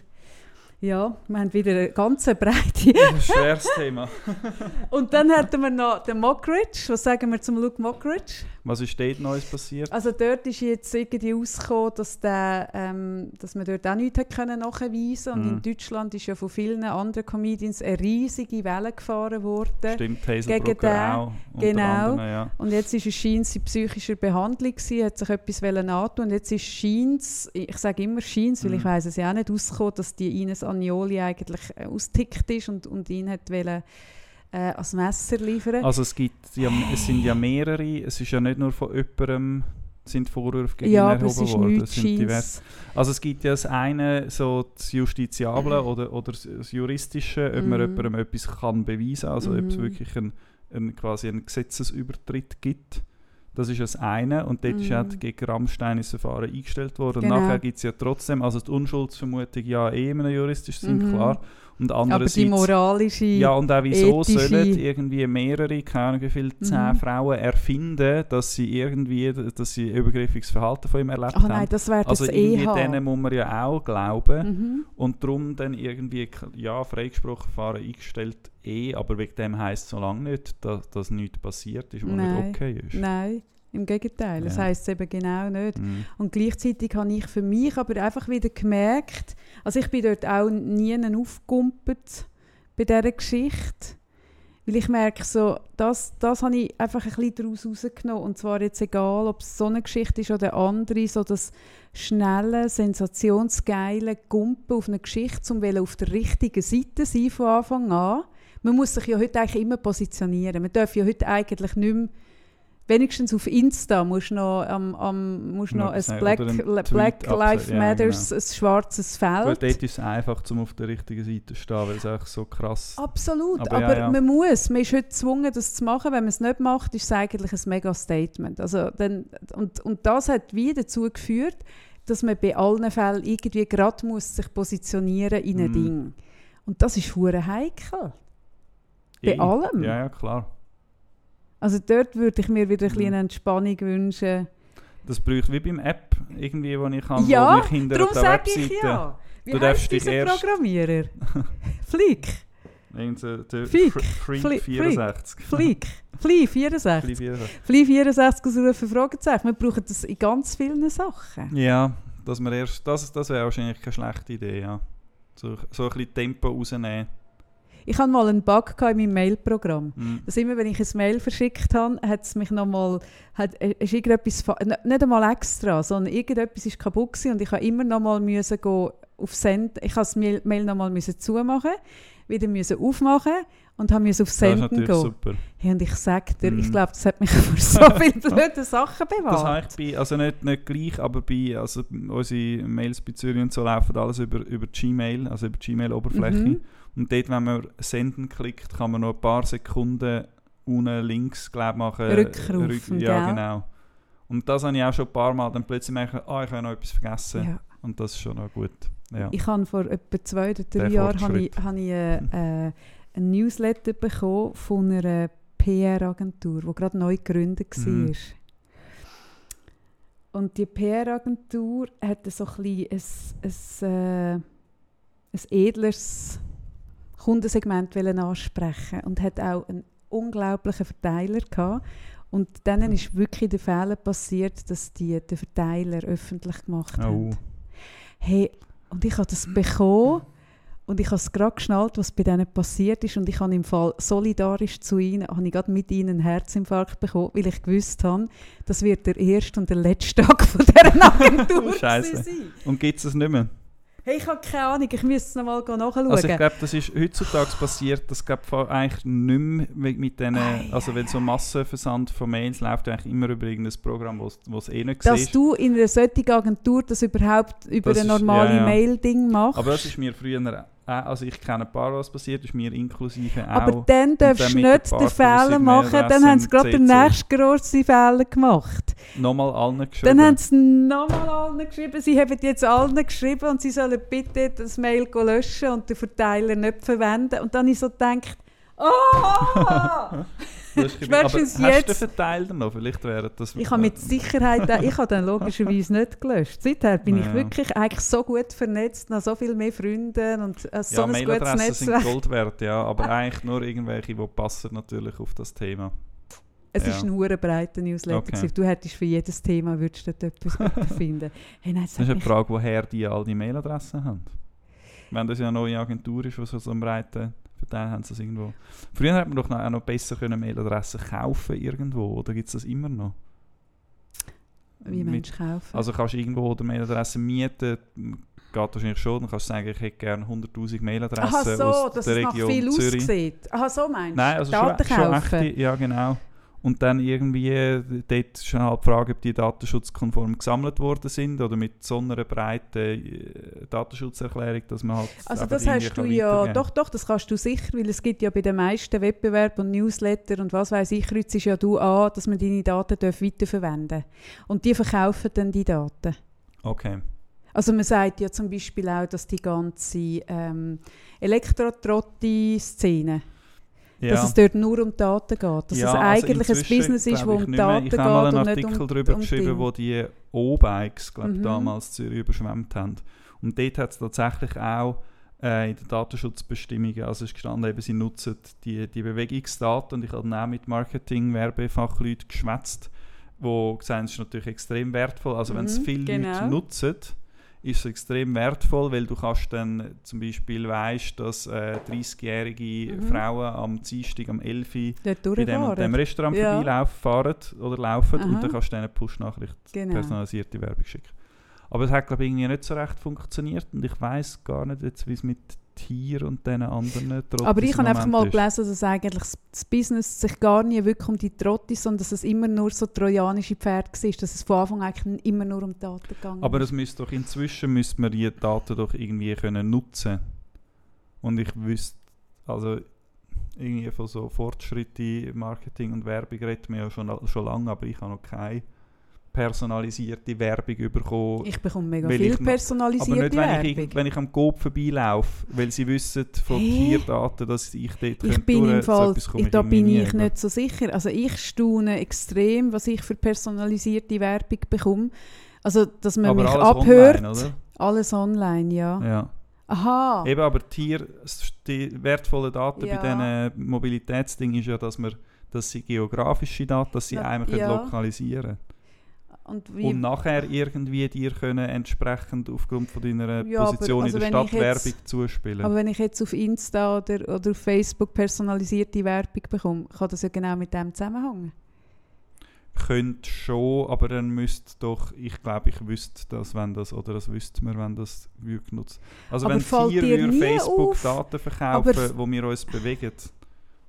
Ja, wir haben wieder eine ganz breite. Ein schweres Thema. *laughs* Und dann hatten wir noch den Mockridge. Was sagen wir zum Luke Mockridge? Was ist dort Neues passiert? Also dort ist jetzt irgendwie rausgekommen, dass, der, ähm, dass man dort auch nichts hat können nachweisen Und Mhm. in Deutschland ist ja von vielen anderen Comedians eine riesige Welle gefahren worden. Stimmt, Hazel gegen den- auch. Genau. anderem, ja. Und jetzt ist es scheint sie in psychischer Behandlung gewesen, hat sich etwas antun und jetzt ist scheint ich sage immer scheint weil Mhm. ich weiß es ja auch nicht ausgekommen, dass die Ines Agnoli eigentlich äh, austickt ist und, und ihn hat wollen, äh, als Messer liefern. Also es gibt ja, es sind ja mehrere, es ist ja nicht nur von jemandem sind Vorwürfe gegen ja, ihn erhoben worden. Es sind divers. Also es gibt ja das eine, so das Justiziable oder, oder das Juristische, ob man Mhm. jemandem etwas kann beweisen also ob es Mhm. wirklich ein, ein, quasi einen Gesetzesübertritt gibt. Das ist das eine und dort ist auch Mhm. gegen Rammstein das Verfahren eingestellt worden. Genau. Und nachher gibt es ja trotzdem, also die Unschuldsvermutung ja eh in einem juristischen Sinn, Mhm. klar. Und Aber die andererseits... moralische... Ja, und auch wieso ethische- sollen irgendwie mehrere, keine Ahnung wie viele, zehn Mhm. Frauen erfinden, dass sie irgendwie, dass sie übergriffiges Verhalten von ihm erlebt Ach haben. nein, das wäre also das irgendwie EH. denen muss man ja auch glauben. Mhm. Und darum dann irgendwie, ja, Freigesprochenverfahren eingestellt eh, aber wegen dem heisst es so lange nicht, dass, dass nichts passiert ist, was nicht okay ist. Nein, im Gegenteil. Das Ja. heisst es eben genau nicht. Mhm. Und gleichzeitig habe ich für mich aber einfach wieder gemerkt, also ich bin dort auch nie aufgekumpelt bei dieser Geschichte, weil ich merke so, das, das habe ich einfach ein bisschen daraus rausgenommen und zwar jetzt egal, ob es so eine Geschichte ist oder andere, so das schnelle, sensationsgeile Gumpen auf eine Geschichte, um auf der richtigen Seite sein von Anfang an. Man muss sich ja heute eigentlich immer positionieren. Man darf ja heute eigentlich nicht mehr wenigstens auf Insta musst du noch, am am musst du Ja, noch ein sagen, Black, Black abse- Lives ja, Matters, genau. ein schwarzes Gut, Feld. dort ist es einfach, um auf der richtigen Seite zu stehen, weil es einfach so krass Absolut, Aber aber, ja, ja. man muss, man ist heute gezwungen, das zu machen. Wenn man es nicht macht, ist es eigentlich ein mega Statement. Also dann, und, und das hat wie dazu geführt, dass man bei allen Fällen irgendwie gerade muss sich positionieren in ein Mhm. Ding. Und das ist hure heikel. Bei Eh. allem. Ja, ja, klar. Also dort würde ich mir wieder ein bisschen Mhm. Entspannung wünschen. Das braucht wie beim App, irgendwie, wo ich kann, Ja, wo mich hinter Darum sage Webseite... ich ja. Wie Du darfst dich erst- Programmierer? *laughs* Flick. Irgend so der Freak. Fre- Freak Fli- 64. Flick. Fli 64. Flick 64. Fli 64 ausrufen, Fragezeichen. Wir brauchen das in ganz vielen Sachen. Ja, dass man erst, das, das wäre wahrscheinlich keine schlechte Idee, ja. So, so ein bisschen Tempo rausnehmen. Ich hatte mal einen Bug in meinem Mailprogramm. Mhm. Dass immer, wenn ich ein Mail verschickt habe, hat es mich nochmal, hat, äh, ist irgendetwas, nicht einmal extra, sondern irgendetwas ist kaputt gewesen und ich habe immer nochmal müssen go auf Send, ich habe das Mail, nochmal müssen zumachen, wieder müssen aufmachen und habe müssen auf Das Senden gehen. super. Hey, und ich sage dir, ich Mhm. glaube, das hat mich *laughs* vor so vielen *laughs* blöden Sachen Das bewahrt. habe ich bei, also nicht, nicht gleich, aber bei, also unsere Mails bei Zürich und so laufen alles über, über Gmail, also über die Gmail-Oberfläche. Mhm. Und dort, wenn man Senden klickt, kann man noch ein paar Sekunden unten links, glaube machen. Rückrufen, ja, gell? genau. Und das habe ich auch schon ein paar Mal dann plötzlich merken, ah, ich habe noch etwas vergessen. Ja. Und das ist schon noch gut. Ja. Ich habe vor etwa zwei oder drei Jahren habe ich, habe ich äh, äh, ein Newsletter bekommen von einer PR-Agentur, die gerade neu gegründet war. Mhm. Und die PR-Agentur hatte so ein, bisschen ein, ein, äh, ein edleres Kundensegment ansprechen und hat auch einen unglaublichen Verteiler gehabt. Und dann ist wirklich der Fehler passiert, dass die den Verteiler öffentlich gemacht Oh. haben. Hey, und ich habe das bekommen und ich habe es gerade geschnallt, was bei denen passiert ist und ich habe im Fall solidarisch zu ihnen, habe ich gerade mit ihnen einen Herzinfarkt bekommen, weil ich gewusst habe, das wird der erste und der letzte Tag von dieser *laughs* Agentur sein. Und gibt es das nicht mehr? Hey, ich habe keine Ahnung, ich müsste es nochmal nachschauen. Also ich glaube, das ist heutzutage passiert, das glaube eigentlich nicht mehr mit denen, Ei, also wenn so Massenversand von Mails läuft, eigentlich immer über irgendein Programm, wo es eh nicht dass siehst. du in einer solchen Agentur das überhaupt über Das ein ist- normale ja, ja. Mail-Ding machst. Aber das ist mir früher also ich kenne ein paar, was passiert ist, mir inklusive auch. Aber dann darfst du dann nicht den Fehler machen, dann haben sie gerade den nächsten grossen Fehler gemacht. nochmal allen Dann geschrieben. haben sie nochmal allen geschrieben, sie haben jetzt allen geschrieben und sie sollen bitte das Mail löschen und den Verteiler nicht verwenden. Und dann habe ich so gedacht, oh! *laughs* Aber hast du den Verteiler noch? Vielleicht wäre das... Ich habe mit Sicherheit, ich habe dann logischerweise nicht gelöscht. Seither bin ich Ja. wirklich eigentlich so gut vernetzt, noch so viel mehr Freunde und äh, so ja, ein gutes Mailadressen sind Netzwerk. Gold wert, ja, aber eigentlich nur irgendwelche, die passen natürlich auf das Thema. Es Ja. ist ein hure breiter Newsletter. Okay. Du hättest für jedes Thema würdest dort etwas *laughs* finden. Hey, nein, Das ist eine Frage, woher die all die Mailadressen haben. Wenn das ja eine neue Agentur ist, die so einen breiten Verteiler haben, sie das irgendwo. Früher hat man doch noch, auch noch besser können Mailadressen kaufen irgendwo, oder gibt es das immer noch? wie Menschen kaufen. Also kannst du irgendwo eine Mailadresse mieten, geht wahrscheinlich schon, dann kannst du sagen, ich hätte gerne 100'000 Mailadressen Aha, so, aus dass der es Region viel Zürich. aussieht. Aha, so meinst du? Nein, also Daten schon, schon echte, ja genau. Und dann irgendwie, dort dann halt die Frage, ob die datenschutzkonform gesammelt worden sind oder mit so einer breiten äh, Datenschutzerklärung, dass man halt Also das hast du ja, doch, doch, das kannst du sicher, weil es gibt ja bei den meisten Wettbewerben und Newsletter und was weiß ich, kreuzt ja du an, dass man deine Daten darf weiterverwenden Und die verkaufen dann die Daten. Okay. Also man sagt ja zum Beispiel auch, dass die ganze ähm, Elektrotrotti-Szene, Ja. dass es dort nur um Daten geht. Dass Ja, es also eigentlich ein inzwischen Business ist, ich um. Daten Ich geht habe mal einen Artikel um, darüber um geschrieben, Ding. wo die O-Bikes, glaube Mhm. damals Zürich überschwemmt haben. Und dort hat es tatsächlich auch äh, in den Datenschutzbestimmungen, also es ist gestanden, eben, sie nutzen die, die Bewegungsdaten und ich habe dann auch mit Marketing-Werbefachleuten geschwätzt, die sagen, es ist natürlich extrem wertvoll. Also wenn es Mhm, viele Leute genau. nutzen, ist es extrem wertvoll, weil du kannst dann zum Beispiel weißt, dass äh, 30-jährige Mhm. Frauen am Dienstag am 11 Uhr bei dem, und dem. Restaurant Ja. vorbeilaufen fahren oder laufen Aha. und dann kannst du denen eine Push-Nachricht Genau. personalisierte Werbung schicken. Aber es hat glaube ich irgendwie nicht so recht funktioniert und ich weiß gar nicht jetzt, wie es mit Tier und diesen anderen Trottis Aber ich habe einfach mal ist. gelesen, dass eigentlich das- Business sich gar nie wirklich um die Trottis, sondern dass es immer nur so trojanische Pferde war, dass es von Anfang an eigentlich immer nur um Daten gegangen Aber es müsste doch inzwischen müsste man die Daten doch irgendwie können nutzen. Und ich wüsste, also irgendwie von so Fortschritte Marketing und Werbung redet man ja schon, schon lange, aber ich habe noch keine personalisierte Werbung bekommen. Ich bekomme mega viel ich personalisierte Aber nicht, wenn Werbung. ich, wenn ich am Coop vorbeilaufe, weil sie wissen von Hä? Tierdaten, dass ich dort ich bin im durch- so Fall, komme ich, da bin ich über. nicht so sicher. Also ich staune extrem, was ich für personalisierte Werbung bekomme. Also, dass man Aber mich alles abhört. online, oder? Alles online, ja. Ja. Aha. Eben, aber Tier, die wertvollen Daten Ja. bei diesen Mobilitätsdingen ist ja, dass, man, dass sie geografische Daten, dass sie einmal können ja. lokalisieren Und wie, Und nachher irgendwie dir können entsprechend aufgrund von deiner Ja, aber Position also in der Stadt Werbung zuspielen. aber wenn ich jetzt auf Insta oder, oder auf Facebook personalisierte Werbung bekomme, kann das ja genau mit dem zusammenhängen. Könnte schon, aber dann müsste doch, ich glaube, ich wüsste das, wenn das, oder das wüsste man, wenn das wird genutzt. Also Aber wenn fällt Tier dir würde nie Facebook auf? Daten Aber- verkaufen, wo wir uns bewegen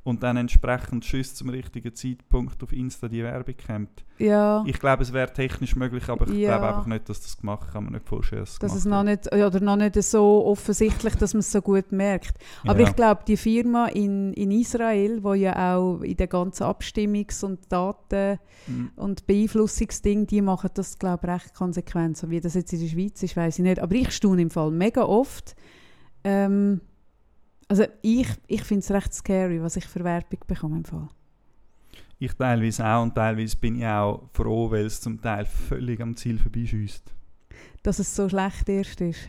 und dann entsprechend schüss zum richtigen Zeitpunkt auf Insta die Werbung kommt. Ja, Ich glaube, es wäre technisch möglich, aber ich Ja. glaube einfach nicht, dass das gemacht kann man nicht vorstellen, dass, dass es noch nicht, oder noch nicht so offensichtlich, dass man es so gut merkt. Aber Ja. ich glaube, die Firma in, in Israel, wo ja auch in der ganzen Abstimmungs- und Daten- Mhm. und Beeinflussungsding, die machen das, glaube ich, recht konsequent. So wie das jetzt in der Schweiz ist, weiß ich nicht. Aber ich staune im Fall mega oft. Ähm, also ich, ich finde es recht scary, was ich für Werbung bekomme im Fall. Ich teilweise auch und teilweise bin ich auch froh, weil es zum Teil völlig am Ziel vorbeischießt. Dass es so schlecht erst ist.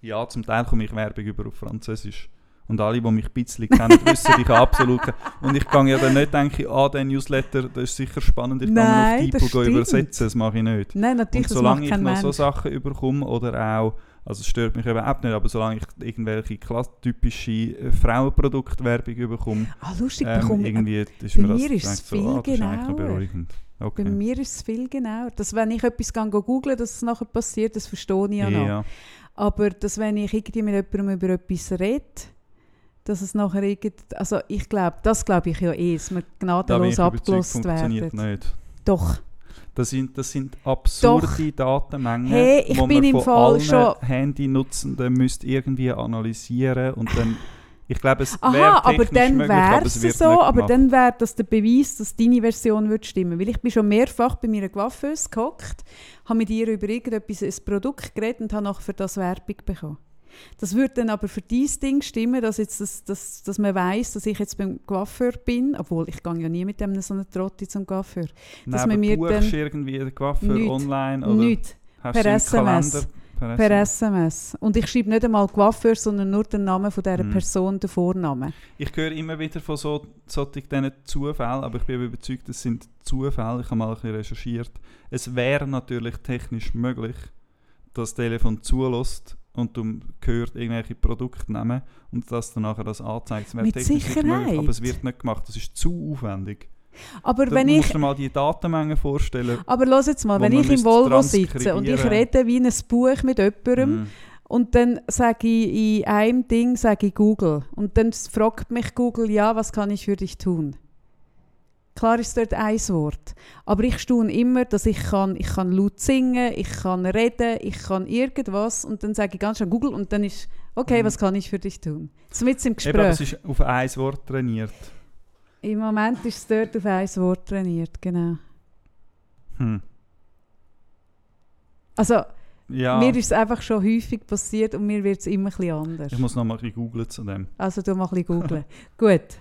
Ja, zum Teil komme ich Werbung über auf Französisch. Und alle, die mich ein bisschen kennen, *laughs* wissen, ich absolut Und ich kann ja dann nicht denken, ah, der Newsletter, das ist sicher spannend, ich kann Nein, ihn auf stimmt. übersetzen, das mache ich nicht. Nein, natürlich, Und solange ich noch Mensch. so Sachen überkomme oder auch, also es stört mich überhaupt nicht, aber solange ich irgendwelche typische äh, Frauenproduktwerbung überkomme, ah, lustig, ähm, bekomme irgendwie ist mir das ist so, viel ah, das ist eigentlich beruhigend. Okay. Bei mir ist es viel genauer. Dass, wenn ich etwas google, dass es nachher passiert, das verstehe ich ja noch. ja. Aber dass, wenn ich irgendwie mit jemandem über etwas rede, dass es nachher irgend... Also ich glaube, das glaube ich ja eh, dass wir Da gnadenlos überzeugt, abgelost funktioniert werden. nicht. Doch. Das sind, das sind absurde Datenmengen, Hey, ich wo bin man im von Fall allen schon- Handynutzenden müsste irgendwie analysieren und dann, ich glaube, es Aha, wäre aber dann möglich, aber wäre es wird so, aber dann wäre das der Beweis, dass deine Version wird stimmen. Weil ich bin schon mehrfach bei meiner Coiffeuse gehockt, habe mit ihr über irgendetwas, ein Produkt geredet und habe nachher für das Werbung bekommen. Das würde dann aber für dieses Ding stimmen, dass, jetzt das, dass, dass man weiß, dass ich jetzt beim Coiffeur bin, obwohl ich gehe ja nie mit dem so einer Trotti zum Coiffeur. Dass Nein, man mir buchst dann irgendwie den Coiffeur Nichts. online oder Nicht per SMS. Per per SMS. Und ich schreibe nicht einmal Coiffeur, sondern nur den Namen von dieser Mhm. Person, den Vornamen. Ich höre immer wieder von so, solchen Zufällen, aber ich bin überzeugt, es sind Zufälle. Ich habe mal ein bisschen recherchiert. Es wäre natürlich technisch möglich, dass das Telefon zulässt und du hörst irgendwelche Produkte nehmen und dass dann nachher das anzeigt. Es wäre Mit technisch nicht möglich, Sicherheit. aber es wird nicht gemacht. Das ist zu aufwendig. Aber Da wenn musst ich du dir mal die Datenmenge vorstellen. Aber los jetzt mal, wenn ich im Volvo sitze und ich rede wie ein Buch mit jemandem Mhm. und dann sage ich in einem Ding sage ich Google und dann fragt mich Google, ja, was kann ich für dich tun? Klar ist dort ein Wort, aber ich staune immer, dass ich kann, ich kann laut singen, ich kann reden, ich kann irgendwas und dann sage ich ganz schnell Google und dann ist, okay, Mhm. was kann ich für dich tun? So mit im Eben, aber es Gespräch. ist auf ein Wort trainiert. Im Moment ist es dort auf ein Wort trainiert, genau. Hm. Also Ja, mir ist es einfach schon häufig passiert und mir wird es immer ein bisschen anders. ich muss noch mal ein bisschen googlen zu dem. Also du mal ein bisschen googlen. *laughs* Gut.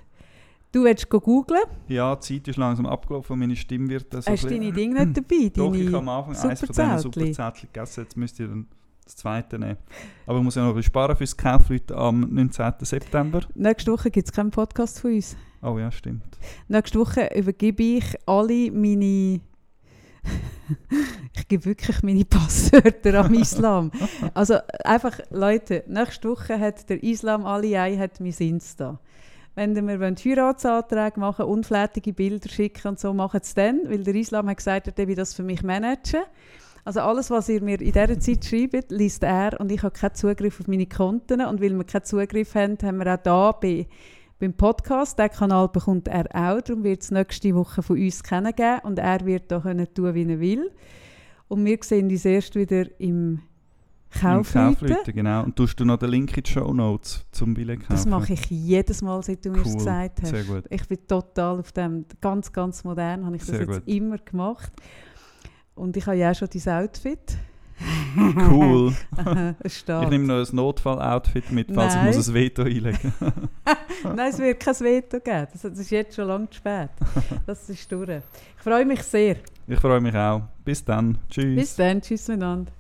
Du willst go googlen? Ja, die Zeit ist langsam abgelaufen und meine Stimme wird dann so Hast du ein deine Dinge nicht dabei? *clears throat* Doch, ich habe am Anfang eins von diesen. Superzetteln gegessen, jetzt müsst ihr dann das zweite nehmen. Aber ich muss ja noch ein bisschen sparen fürs Kaufleute am 19. September. Nächste Woche gibt es keinen Podcast von uns. Oh ja, stimmt. Nächste Woche übergebe ich alle meine... *laughs* ich gebe wirklich meine Passwörter am Islam. *laughs* Also einfach, Leute, nächste Woche hat der Islam alle ein, hat mein Insta. Wenn wollt Heiratsanträge machen unflätige Bilder schicken und so, macht es dann, weil der Islam hat gesagt, er will das für mich managen. Also alles, was ihr mir in dieser Zeit schreibt, liest er. Und ich habe keinen Zugriff auf meine Konten. Und weil wir keinen Zugriff haben, haben wir auch da bei, beim Podcast, den Kanal bekommt er auch, darum wird es nächste Woche von uns kennengeben und er wird da können tun, wie er will. Und wir sehen uns erst wieder im Kaufleute, genau. Und tust du noch den Link in die Show Notes zum Billet kaufen? Das mache ich jedes Mal, seit du mir das Cool, gesagt hast. sehr gut. Ich bin total auf dem, ganz, ganz modern, habe ich das Sehr jetzt gut. immer gemacht. Und ich habe ja auch schon dein Outfit. Cool. *laughs* es. Ich nehme noch ein Notfall-Outfit mit, falls Nein. ich muss ein Veto einlegen *laughs* Nein, es wird kein Veto geben. Das, das ist jetzt schon lange zu spät. Das ist durch. Ich freue mich sehr. Ich freue mich auch. Bis dann. Tschüss. Bis dann. Tschüss miteinander.